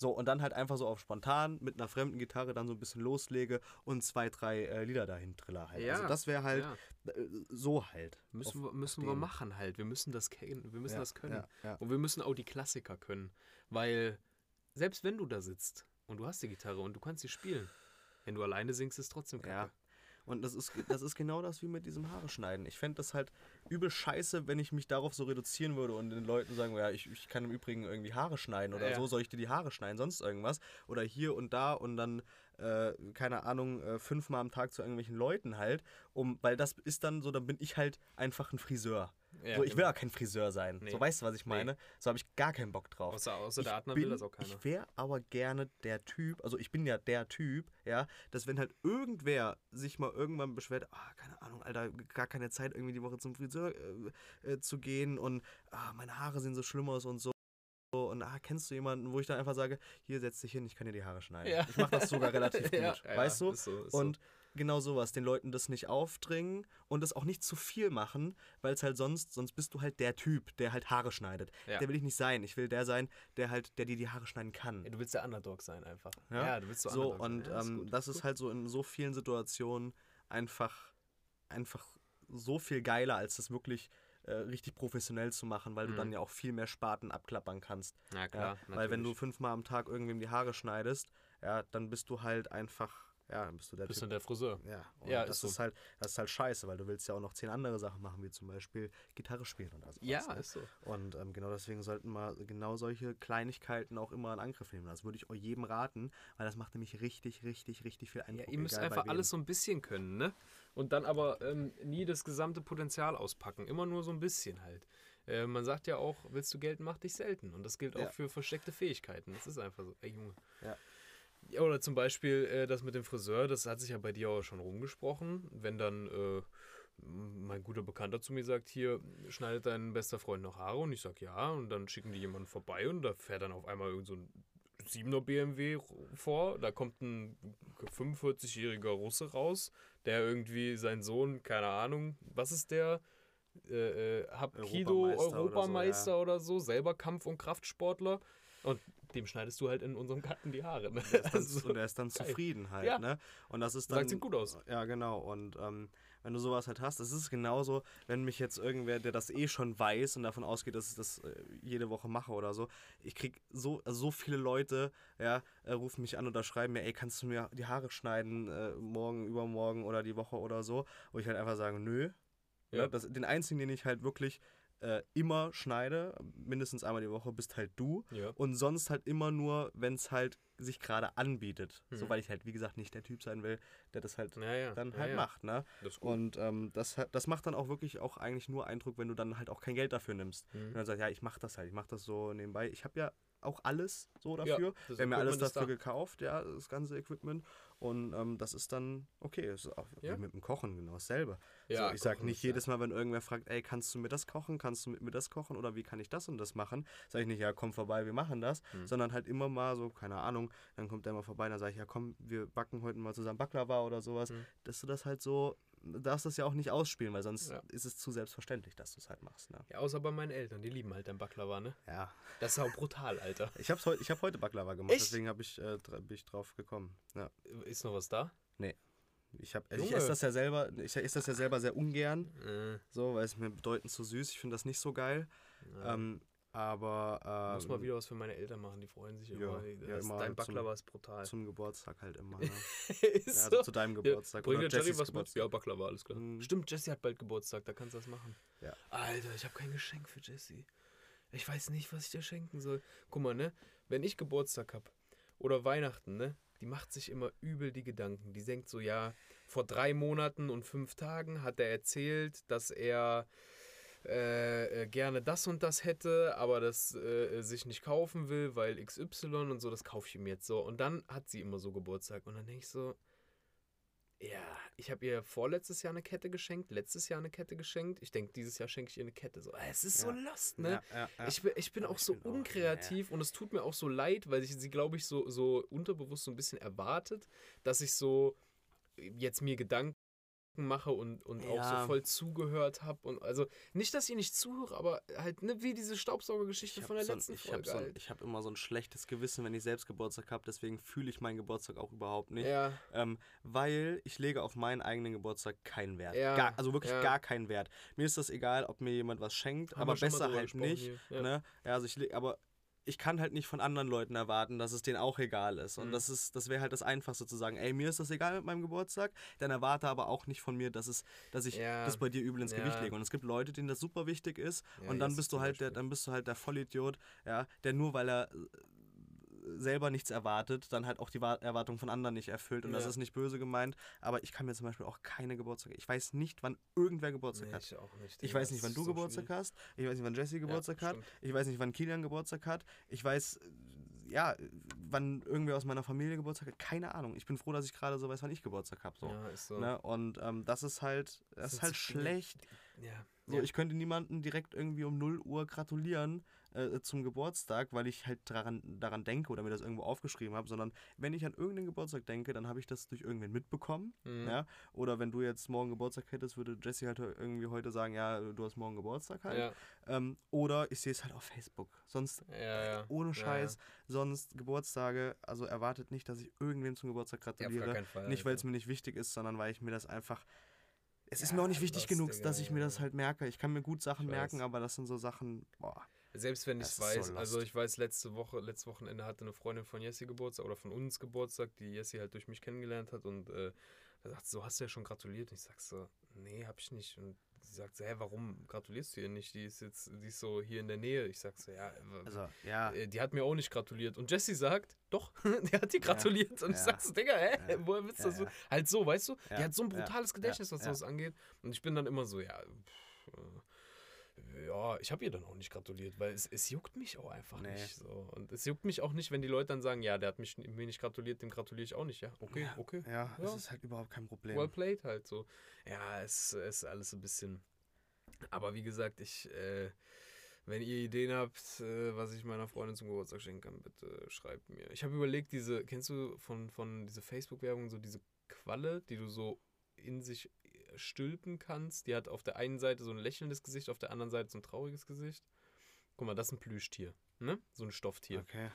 So, und dann halt einfach so auf spontan mit einer fremden Gitarre dann so ein bisschen loslege und zwei, drei äh, Lieder dahin triller halt. Ja, Also das wäre halt ja. äh, so halt. Müssen, Auf- wir, müssen wir machen halt. Wir müssen das kennen. Wir müssen Ja, das können. ja, ja. Und wir müssen auch die Klassiker können. Weil selbst wenn du da sitzt und du hast die Gitarre und du kannst sie spielen, wenn du alleine singst, ist es trotzdem kacke. Ja. Und das ist, das ist genau das wie mit diesem Haare schneiden. Ich fände das halt übel scheiße, wenn ich mich darauf so reduzieren würde und den Leuten sagen, ja, ich, ich kann im Übrigen irgendwie Haare schneiden oder Ja. so, soll ich dir die Haare schneiden, sonst irgendwas. Oder hier und da und dann, äh, keine Ahnung, äh, fünfmal am Tag zu irgendwelchen Leuten halt. Um, weil das ist dann so, dann bin ich halt einfach ein Friseur. Ja, so, ich will genau. ja kein Friseur sein. Nee. So, weißt du, was ich meine? So habe ich gar keinen Bock drauf. Außer, außer der Adner will das auch keiner. Ich wäre aber gerne der Typ, also ich bin ja der Typ, ja, dass wenn halt irgendwer sich mal irgendwann beschwert, ah, keine Ahnung, Alter, gar keine Zeit irgendwie die Woche zum Friseur äh, äh, zu gehen und ah, meine Haare sehen so schlimm aus und so. Und ah, kennst du jemanden, wo ich dann einfach sage, hier setz dich hin, ich kann dir die Haare schneiden. Ja. Ich mache das sogar relativ gut, Ja, weißt du? ist so, ist und genau sowas, den Leuten das nicht aufdringen und das auch nicht zu viel machen, weil es halt sonst, sonst bist du halt der Typ, der halt Haare schneidet. Ja. Der will ich nicht sein. Ich will der sein, der halt, der dir die Haare schneiden kann. Ja, du willst der Underdog sein einfach. Ja? du willst so, so, Underdog und sein. Ja, ähm, das ist gut. halt so in so vielen Situationen einfach, einfach so viel geiler, als das wirklich äh, richtig professionell zu machen, weil du Mhm. dann ja auch viel mehr Spaten abklappern kannst. Na Ja, klar, weil wenn du fünfmal am Tag irgendwem die Haare schneidest, ja, dann bist du halt einfach, ja, dann bist du der bist Typ. der Friseur. Ja, und Ja, das ist so. ist halt, das ist halt scheiße, weil du willst ja auch noch zehn andere Sachen machen, wie zum Beispiel Gitarre spielen und also Ja, ne? ist so. Und ähm, genau deswegen sollten wir genau solche Kleinigkeiten auch immer in Angriff nehmen. Das würde ich auch jedem raten, weil das macht nämlich richtig, richtig, richtig viel Ja, Eindruck. ihr müsst einfach alles so ein bisschen können, ne? Und dann aber ähm, nie das gesamte Potenzial auspacken. Immer nur so ein bisschen halt. Äh, man sagt ja auch, willst du Geld, mach dich selten. Und das gilt auch Ja. für versteckte Fähigkeiten. Das ist einfach so. Ey, Junge. Ja. Ja, oder zum Beispiel äh, das mit dem Friseur, das hat sich ja bei dir auch schon rumgesprochen. Wenn dann äh, mein guter Bekannter zu mir sagt, hier schneidet dein bester Freund noch Haare? Und ich sag ja. Und dann schicken die jemanden vorbei und da fährt dann auf einmal irgend so ein 7er BMW vor, da kommt ein 45-jähriger Russe raus, der irgendwie seinen Sohn, keine Ahnung, was ist der? Äh, äh, Hapkido Europameister oder so, Europameister oder so, selber Kampf- und Kraftsportler. Und dem schneidest du halt in unserem Garten die Haare. Ne? Der ist dann, Also, und er ist dann geil. zufrieden halt, Ja. ne? Und das ist dann. Sagt, sieht gut aus. Ja, genau. Und ähm, wenn du sowas halt hast, das ist genauso, wenn mich jetzt irgendwer, der das eh schon weiß und davon ausgeht, dass ich das äh, jede Woche mache oder so, ich krieg so, also so viele Leute, ja, äh, rufen mich an oder schreiben mir, ey, kannst du mir die Haare schneiden, äh, morgen, übermorgen oder die Woche oder so, wo ich halt einfach sage, nö. Ja. Ne? Das, den einzigen, den ich halt wirklich äh, immer schneide, mindestens einmal die Woche, bist halt du. Ja. Und sonst halt immer nur, wenn es halt sich gerade anbietet. So, Mhm. weil ich halt, wie gesagt, nicht der Typ sein will, der das halt Ja, ja. dann halt macht, ne? Das. Und ähm, das, das macht dann auch wirklich auch eigentlich nur Eindruck, wenn du dann halt auch kein Geld dafür nimmst. Mhm. Und dann sagst, ja, ich mach das halt, ich mach das so nebenbei. Ich habe ja auch alles so Ja, dafür. das Wir haben ja alles dafür da. gekauft, ja, das ganze Equipment. Und ähm, das ist dann okay. Das ist auch Ja. wie mit dem Kochen genau dasselbe. Ja, so, ich sag Kochen nicht ja- jedes Mal, wenn irgendwer fragt, ey, kannst du mir das kochen? Kannst du mit mir das kochen? Oder wie kann ich das und das machen? Sag ich nicht, ja, komm vorbei, wir machen das. Hm. Sondern halt immer mal so, keine Ahnung, dann kommt der mal vorbei, dann sage ich, ja, komm, wir backen heute mal zusammen Baklava oder sowas. Hm. Dass du das halt so, darfst das ja auch nicht ausspielen, weil sonst Ja. ist es zu selbstverständlich, dass du es halt machst. Ne? Ja, außer bei meinen Eltern, die lieben halt dein Baklava, ne? Ja. Das ist auch brutal, Alter. Ich habe heute hab heute Baklava gemacht, Echt? deswegen hab ich, äh, bin ich drauf gekommen. Ja. Ist noch was da? Ich, hab, ich Junge. esse das ja selber, ich esse das ja selber sehr ungern, Äh, so, weil es mir bedeutend zu süß. Ich finde das nicht so geil. ja. Ähm, aber ähm, Muss mal wieder was für meine Eltern machen, die freuen sich ja, immer. ja, Das, immer dein zum- Baklava ist brutal. zum Geburtstag halt immer. Ne? ja, so. also zu deinem Geburtstag. Bringt oder der Jerry was mit? Ja, Baklava, alles klar. Mhm. Stimmt, Jessie hat bald Geburtstag, da kannst du das machen. Ja. Alter, ich habe kein Geschenk für Jessie. Ich weiß nicht, was ich dir schenken soll. Guck mal, ne? Wenn ich Geburtstag habe oder Weihnachten, ne? Die macht sich immer übel die Gedanken. Die denkt so, ja, vor drei Monaten und fünf Tagen hat er erzählt, dass er äh, äh, gerne das und das hätte, aber das äh, sich nicht kaufen will, weil XY und so, das kaufe ich ihm jetzt so. Und dann hat sie immer so Geburtstag. Und dann denke ich so, ja, ich habe ihr vorletztes Jahr eine Kette geschenkt, letztes Jahr eine Kette geschenkt. Ich denke, dieses Jahr schenke ich ihr eine Kette. So, es ist so lost, ne? Ja, ja, Ich, bin- ich bin auch ich so bin auch- unkreativ und es tut mir auch so leid, weil ich sie, glaube ich, so, so unterbewusst so ein bisschen erwartet, dass ich so jetzt mir Gedanken mache und, und auch Ja. so voll zugehört habe. Und also nicht, dass ich nicht zuhöre, aber halt ne, wie diese Staubsaugergeschichte Ich von der habe so, letzten ein- ich hab Folge. so, ein- halt. ich hab immer so ein schlechtes Gewissen, wenn ich selbst Geburtstag habe. Deswegen fühle ich meinen Geburtstag auch überhaupt nicht. ja, Ähm, weil ich lege auf meinen eigenen Geburtstag keinen Wert. Ja, Gar, also wirklich gar keinen Wert. Mir ist das egal, ob mir jemand was schenkt, Haben aber besser halt nicht. Ne? Also ich leg, aber ich kann halt nicht von anderen Leuten erwarten, dass es denen auch egal ist. Und Mhm. das ist, das wäre halt das Einfachste zu sagen, ey, mir ist das egal mit meinem Geburtstag, dann erwarte aber auch nicht von mir, dass es, dass ich Ja. das bei dir übel ins Gewicht Ja. lege. Und es gibt Leute, denen das super wichtig ist. Ja, und dann bist du halt der, dann bist du halt der Vollidiot, ja, der nur weil er äh, selber nichts erwartet, dann halt auch die Wa- Erwartungen von anderen nicht erfüllt. Und das Ja. ist nicht böse gemeint, aber ich kann mir zum Beispiel auch keine Geburtstage. Ich weiß nicht, wann irgendwer Geburtstag Nee, hat. ich auch nicht. Ich weiß nicht, das wann du so Geburtstag schwierig. hast. Ich weiß nicht, wann Jesse Geburtstag hat. stimmt. Ich weiß nicht, wann Kilian Geburtstag hat. Ich weiß, ja, wann irgendwer aus meiner Familie Geburtstag hat. Keine Ahnung. Ich bin froh, dass ich gerade so weiß, wann ich Geburtstag habe. So. Ja, ist so. Ne? Und ähm, das ist halt, das Das ist halt schlecht. Ja. So, ja. ich könnte niemandem direkt irgendwie um 0 Uhr gratulieren äh, zum Geburtstag, weil ich halt daran, daran denke oder mir das irgendwo aufgeschrieben habe, sondern wenn ich an irgendeinen Geburtstag denke, dann habe ich das durch irgendwen mitbekommen. Mhm. Ja? Oder wenn du jetzt morgen Geburtstag hättest, würde Jesse halt irgendwie heute sagen, ja, du hast morgen Geburtstag halt. Ja, Ähm, oder ich sehe es halt auf Facebook. Sonst, ja, ja. ohne Ja, Scheiß, sonst Geburtstage, also erwartet nicht, dass ich irgendwem zum Geburtstag gratuliere. Fall. Nicht, weil es Alter. mir nicht wichtig ist, sondern weil ich mir das einfach. Es ist Ja, mir auch nicht wichtig genug, Digga, dass ich mir das halt merke. Ich kann mir gut Sachen merken, aber das sind so Sachen. Boah. Selbst wenn ich Das es ist so weiß, also ich weiß, letzte Woche, letztes Wochenende hatte eine Freundin von Jessie Geburtstag oder von uns Geburtstag, die Jessie halt durch mich kennengelernt hat und äh, da sagt so, hast du ja schon gratuliert? Und ich sag so, nee, hab ich nicht. Und sie sagt so, hä, warum gratulierst du ihr nicht? Die ist jetzt, die ist so hier in der Nähe. Ich sag so, ja, Also, ja. äh, die hat mir auch nicht gratuliert. Und Jessie sagt, doch, der hat dir gratuliert. Und ich ja. sag so, Digga, hä, Ja, woher willst du ja, das so? ja. Halt so, weißt du? Ja, Die hat so ein ja, brutales Gedächtnis, was ja. sowas angeht. Und ich bin dann immer so, ja, pff, äh, ja, ich habe ihr dann auch nicht gratuliert, weil es, es juckt mich auch einfach Nee. nicht. So. Und es juckt mich auch nicht, wenn die Leute dann sagen, ja, der hat mich, mir nicht gratuliert, dem gratuliere ich auch nicht. Ja, okay, Ja, okay. Ja, Ja. es ist halt überhaupt kein Problem. Well played halt so. Ja, es, es ist alles ein bisschen. Aber wie gesagt, ich, äh, wenn ihr Ideen habt, äh, was ich meiner Freundin zum Geburtstag schenken kann, bitte schreibt mir. Ich habe überlegt, diese, kennst du von, von diese Facebook-Werbung, so diese Qualle, die du so in sich stülpen kannst. Die hat auf der einen Seite so ein lächelndes Gesicht, auf der anderen Seite so ein trauriges Gesicht. Guck mal, das ist ein Plüschtier, ne? So ein Stofftier. Okay.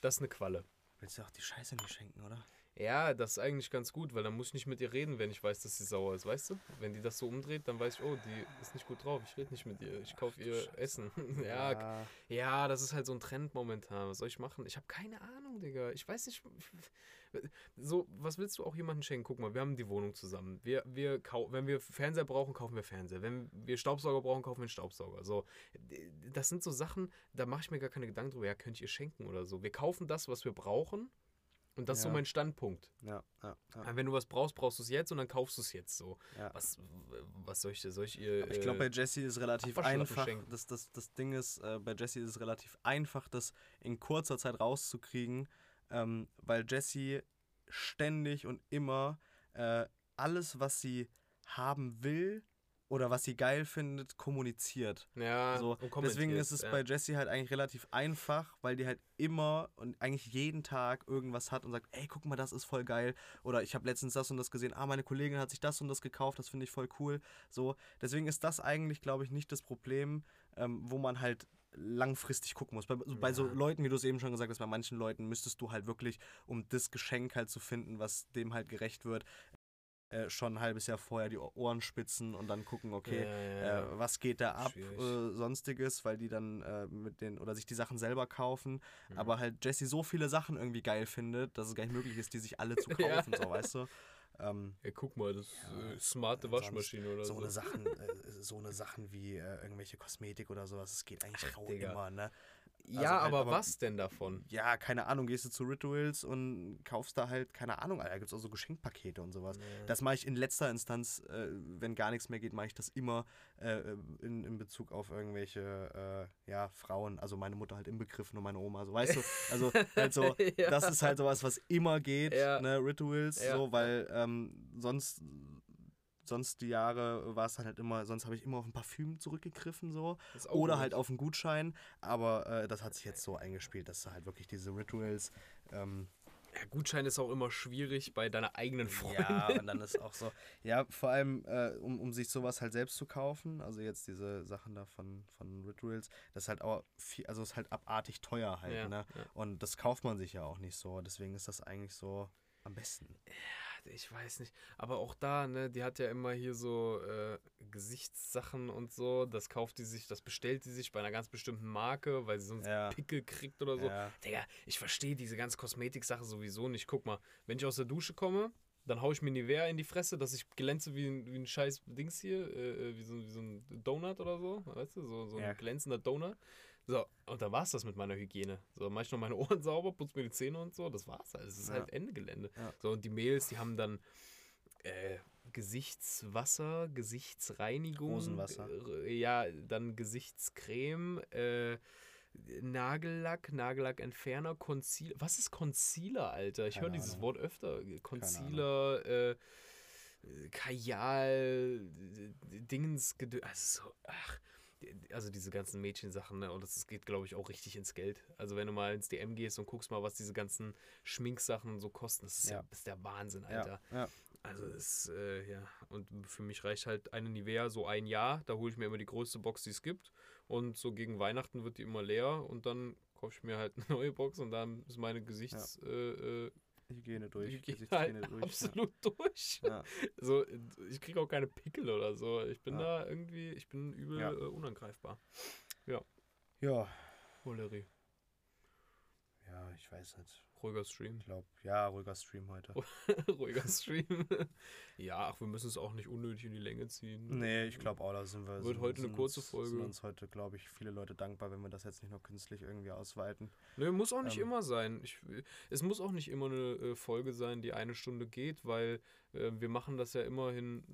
Das ist eine Qualle. Willst du auch die Scheiße nicht schenken, oder? Ja, das ist eigentlich ganz gut, weil dann muss ich nicht mit ihr reden, wenn ich weiß, dass sie sauer ist, weißt du? Wenn die das so umdreht, dann weiß ich, oh, die ist nicht gut drauf, ich rede nicht mit ihr, ich kaufe ihr Scheiße. Essen. ja, ja. ja, das ist halt so ein Trend momentan. Was soll ich machen? Ich habe keine Ahnung, Digga. Ich weiß nicht. So, was willst du auch jemandem schenken? Guck mal, wir haben die Wohnung zusammen. Wir, wir wenn wir Fernseher brauchen, kaufen wir Fernseher. Wenn wir Staubsauger brauchen, kaufen wir einen Staubsauger. So, das sind so Sachen, da mache ich mir gar keine Gedanken drüber. Ja, könnt ihr schenken oder so. Wir kaufen das, was wir brauchen. Und das ist so Ja. mein Standpunkt. Ja, ja, ja. Ja, Wenn du was brauchst, brauchst du es jetzt und dann kaufst du es jetzt so. ja. Was, was soll ich dir? Soll ich ihr. Aber ich glaube, bei äh, Jesse ist relativ einfach. Das, das, das Ding ist, äh, bei Jesse ist es relativ einfach, das in kurzer Zeit rauszukriegen, ähm, weil Jesse ständig und immer äh, alles, was sie haben will oder was sie geil findet, kommuniziert. ja, So, deswegen ist es ja. bei Jessie halt eigentlich relativ einfach, weil die halt immer und eigentlich jeden Tag irgendwas hat und sagt, ey, guck mal, das ist voll geil. Oder ich habe letztens das und das gesehen, ah, meine Kollegin hat sich das und das gekauft, das finde ich voll cool. So, deswegen ist das eigentlich, glaube ich, nicht das Problem, ähm, wo man halt langfristig gucken muss. Bei, so- bei so Ja. Leuten, wie du es eben schon gesagt hast, bei manchen Leuten müsstest du halt wirklich, um das Geschenk halt zu finden, was dem halt gerecht wird, äh, schon ein halbes Jahr vorher die Ohren spitzen und dann gucken, okay, Ja, ja, ja. äh, was geht da ab, äh, sonstiges, weil die dann äh, mit den oder sich die Sachen selber kaufen, Mhm. aber halt Jesse so viele Sachen irgendwie geil findet, dass es gar nicht möglich ist, die sich alle zu Ja. kaufen, so weißt du. Ähm, Ey, guck mal, das ist Ja, äh, smarte Waschmaschine oder so so. eine Sachen, äh, so eine Sachen wie äh, irgendwelche Kosmetik oder sowas, es geht eigentlich Ach, rau Digga. immer, ne? Ja, Also halt, aber, was denn davon? Ja, keine Ahnung, gehst du zu Rituals und kaufst da halt, keine Ahnung, da gibt es auch so Geschenkpakete und sowas. Das mache ich in letzter Instanz, äh, wenn gar nichts mehr geht, mache ich das immer äh, in, in Bezug auf irgendwelche, äh, ja, Frauen, also meine Mutter halt inbegriffen und meine Oma, so, weißt du, also halt so, Ja. das ist halt sowas, was immer geht, Ja. ne, Rituals, Ja. so, weil ähm, sonst sonst die Jahre war es halt immer, sonst habe ich immer auf ein Parfüm zurückgegriffen so oder gut. halt auf einen Gutschein, aber äh, das hat sich jetzt so eingespielt, dass du halt wirklich diese Rituals ähm, Ja, Gutschein ist auch immer schwierig bei deiner eigenen Freundin. ja, und dann ist auch so, ja, vor allem, äh, um, um sich sowas halt selbst zu kaufen, also jetzt diese Sachen da von, von Rituals, das ist halt auch viel, also ist halt abartig teuer halt, Ja, ne? ja. Und das kauft man sich ja auch nicht so, deswegen ist das eigentlich so am besten. Ich weiß nicht. Aber auch da, ne, die hat ja immer hier so äh, Gesichtssachen und so. Das kauft die sich, das bestellt die sich bei einer ganz bestimmten Marke, weil sie sonst Ja. Pickel kriegt oder so. Ja. Digga, ich verstehe diese ganze Kosmetik-Sache sowieso nicht. Guck mal, wenn ich aus der Dusche komme, dann haue ich mir Nivea in die Fresse, dass ich glänze wie ein, wie ein scheiß Dings hier, äh, äh, wie, so, wie so ein Donut oder so, weißt du, so, so ein Ja. glänzender Donut. So, und dann war's das mit meiner Hygiene. So, mach ich noch meine Ohren sauber, putze mir die Zähne und so, das war's halt. Es ist Ja. halt Ende Gelände. Ja. So, und die Mädels, die haben dann äh, Gesichtswasser, Gesichtsreinigung. Rosenwasser. äh, Ja, dann Gesichtscreme, äh, Nagellack, Nagellackentferner, Concealer. Was ist Concealer, Alter? Ich höre dieses. Wort öfter. Concealer, äh, Kajal, Dingens, also so, ach, also diese ganzen Mädchensachen, ne? Und das geht, glaube ich, auch richtig ins Geld. Also wenn du mal ins DM gehst und guckst mal, was diese ganzen Schminksachen so kosten, das ist ja, Ja. das ist der Wahnsinn, Alter. Ja, ja. Also das, äh, ja, und für mich reicht halt eine Nivea so ein Jahr. Da hole ich mir immer die größte Box, die es gibt. Und so gegen Weihnachten wird die immer leer und dann kaufe ich mir halt eine neue Box und dann ist meine Gesichts... Äh, äh, Hygiene durch, Hygiene Gesichtshygiene halt durch. absolut durch. Ja. So, ich kriege auch keine Pickel oder so. Ich bin Ja. da irgendwie, ich bin übel Ja. äh, unangreifbar. Ja. ja. Ja, ich weiß nicht. ruhiger Stream. Ich glaube, ja, ruhiger Stream heute. ruhiger Stream. ja, ach, wir müssen es auch nicht unnötig in die Länge ziehen. Nee, ich glaube auch, da sind wir. Wird sind, heute eine kurze uns, Folge. Sind uns heute, glaube ich, viele Leute dankbar, wenn wir das jetzt nicht noch künstlich irgendwie ausweiten. Nö, muss auch nicht Ähm. immer sein. Ich, es muss auch nicht immer eine äh, Folge sein, die eine Stunde geht, weil äh, wir machen das ja immerhin,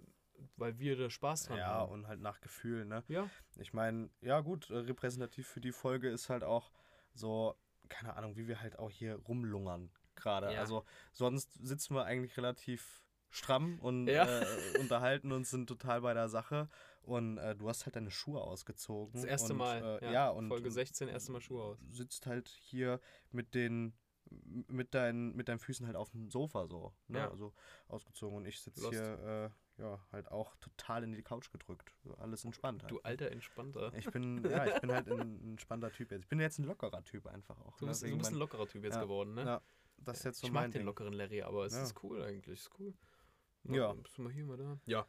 weil wir da Spaß dran Ja, haben. und halt nach Gefühl, ne? Ja, Ich meine, ja gut, äh, repräsentativ für die Folge ist halt auch so, keine Ahnung, wie wir halt auch hier rumlungern gerade. Ja. Also sonst sitzen wir eigentlich relativ stramm und Ja. äh, unterhalten uns, sind total bei der Sache. Und äh, du hast halt deine Schuhe ausgezogen. das erste und, Mal. Äh, ja, und Folge 16, erste Mal Schuhe aus. sitzt halt hier mit den mit deinen, mit deinen Füßen halt auf dem Sofa so. Ne? Ja. Also ausgezogen und ich sitze hier äh, ja halt auch total in die Couch gedrückt. Alles entspannt halt. Du alter Entspannter. Ich bin, ja, ich bin halt ein, entspannter Typ jetzt. Ich bin jetzt ein lockerer Typ einfach auch. Du ne? bist, du Wegen bist ein lockerer Typ jetzt Ja, geworden, ne? Ja, das ist jetzt so ich mein mag den Ding. lockeren Larry, aber es Ja. ist cool eigentlich. Ist cool. Ja. Bist du mal hier, mal da? Ja.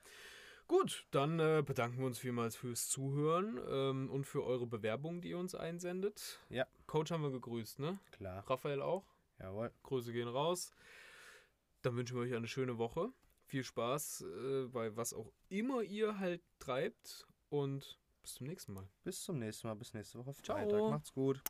Gut, dann äh, bedanken wir uns vielmals fürs Zuhören ähm, und für eure Bewerbung, die ihr uns einsendet. Ja. Coach haben wir gegrüßt, ne? Klar, Raphael auch. jawohl. Grüße gehen raus. Dann wünschen wir euch eine schöne Woche. Viel Spaß äh, bei was auch immer ihr halt treibt. Und bis zum nächsten Mal. Bis zum nächsten Mal, bis nächste Woche Ciao. Freitag. Macht's gut.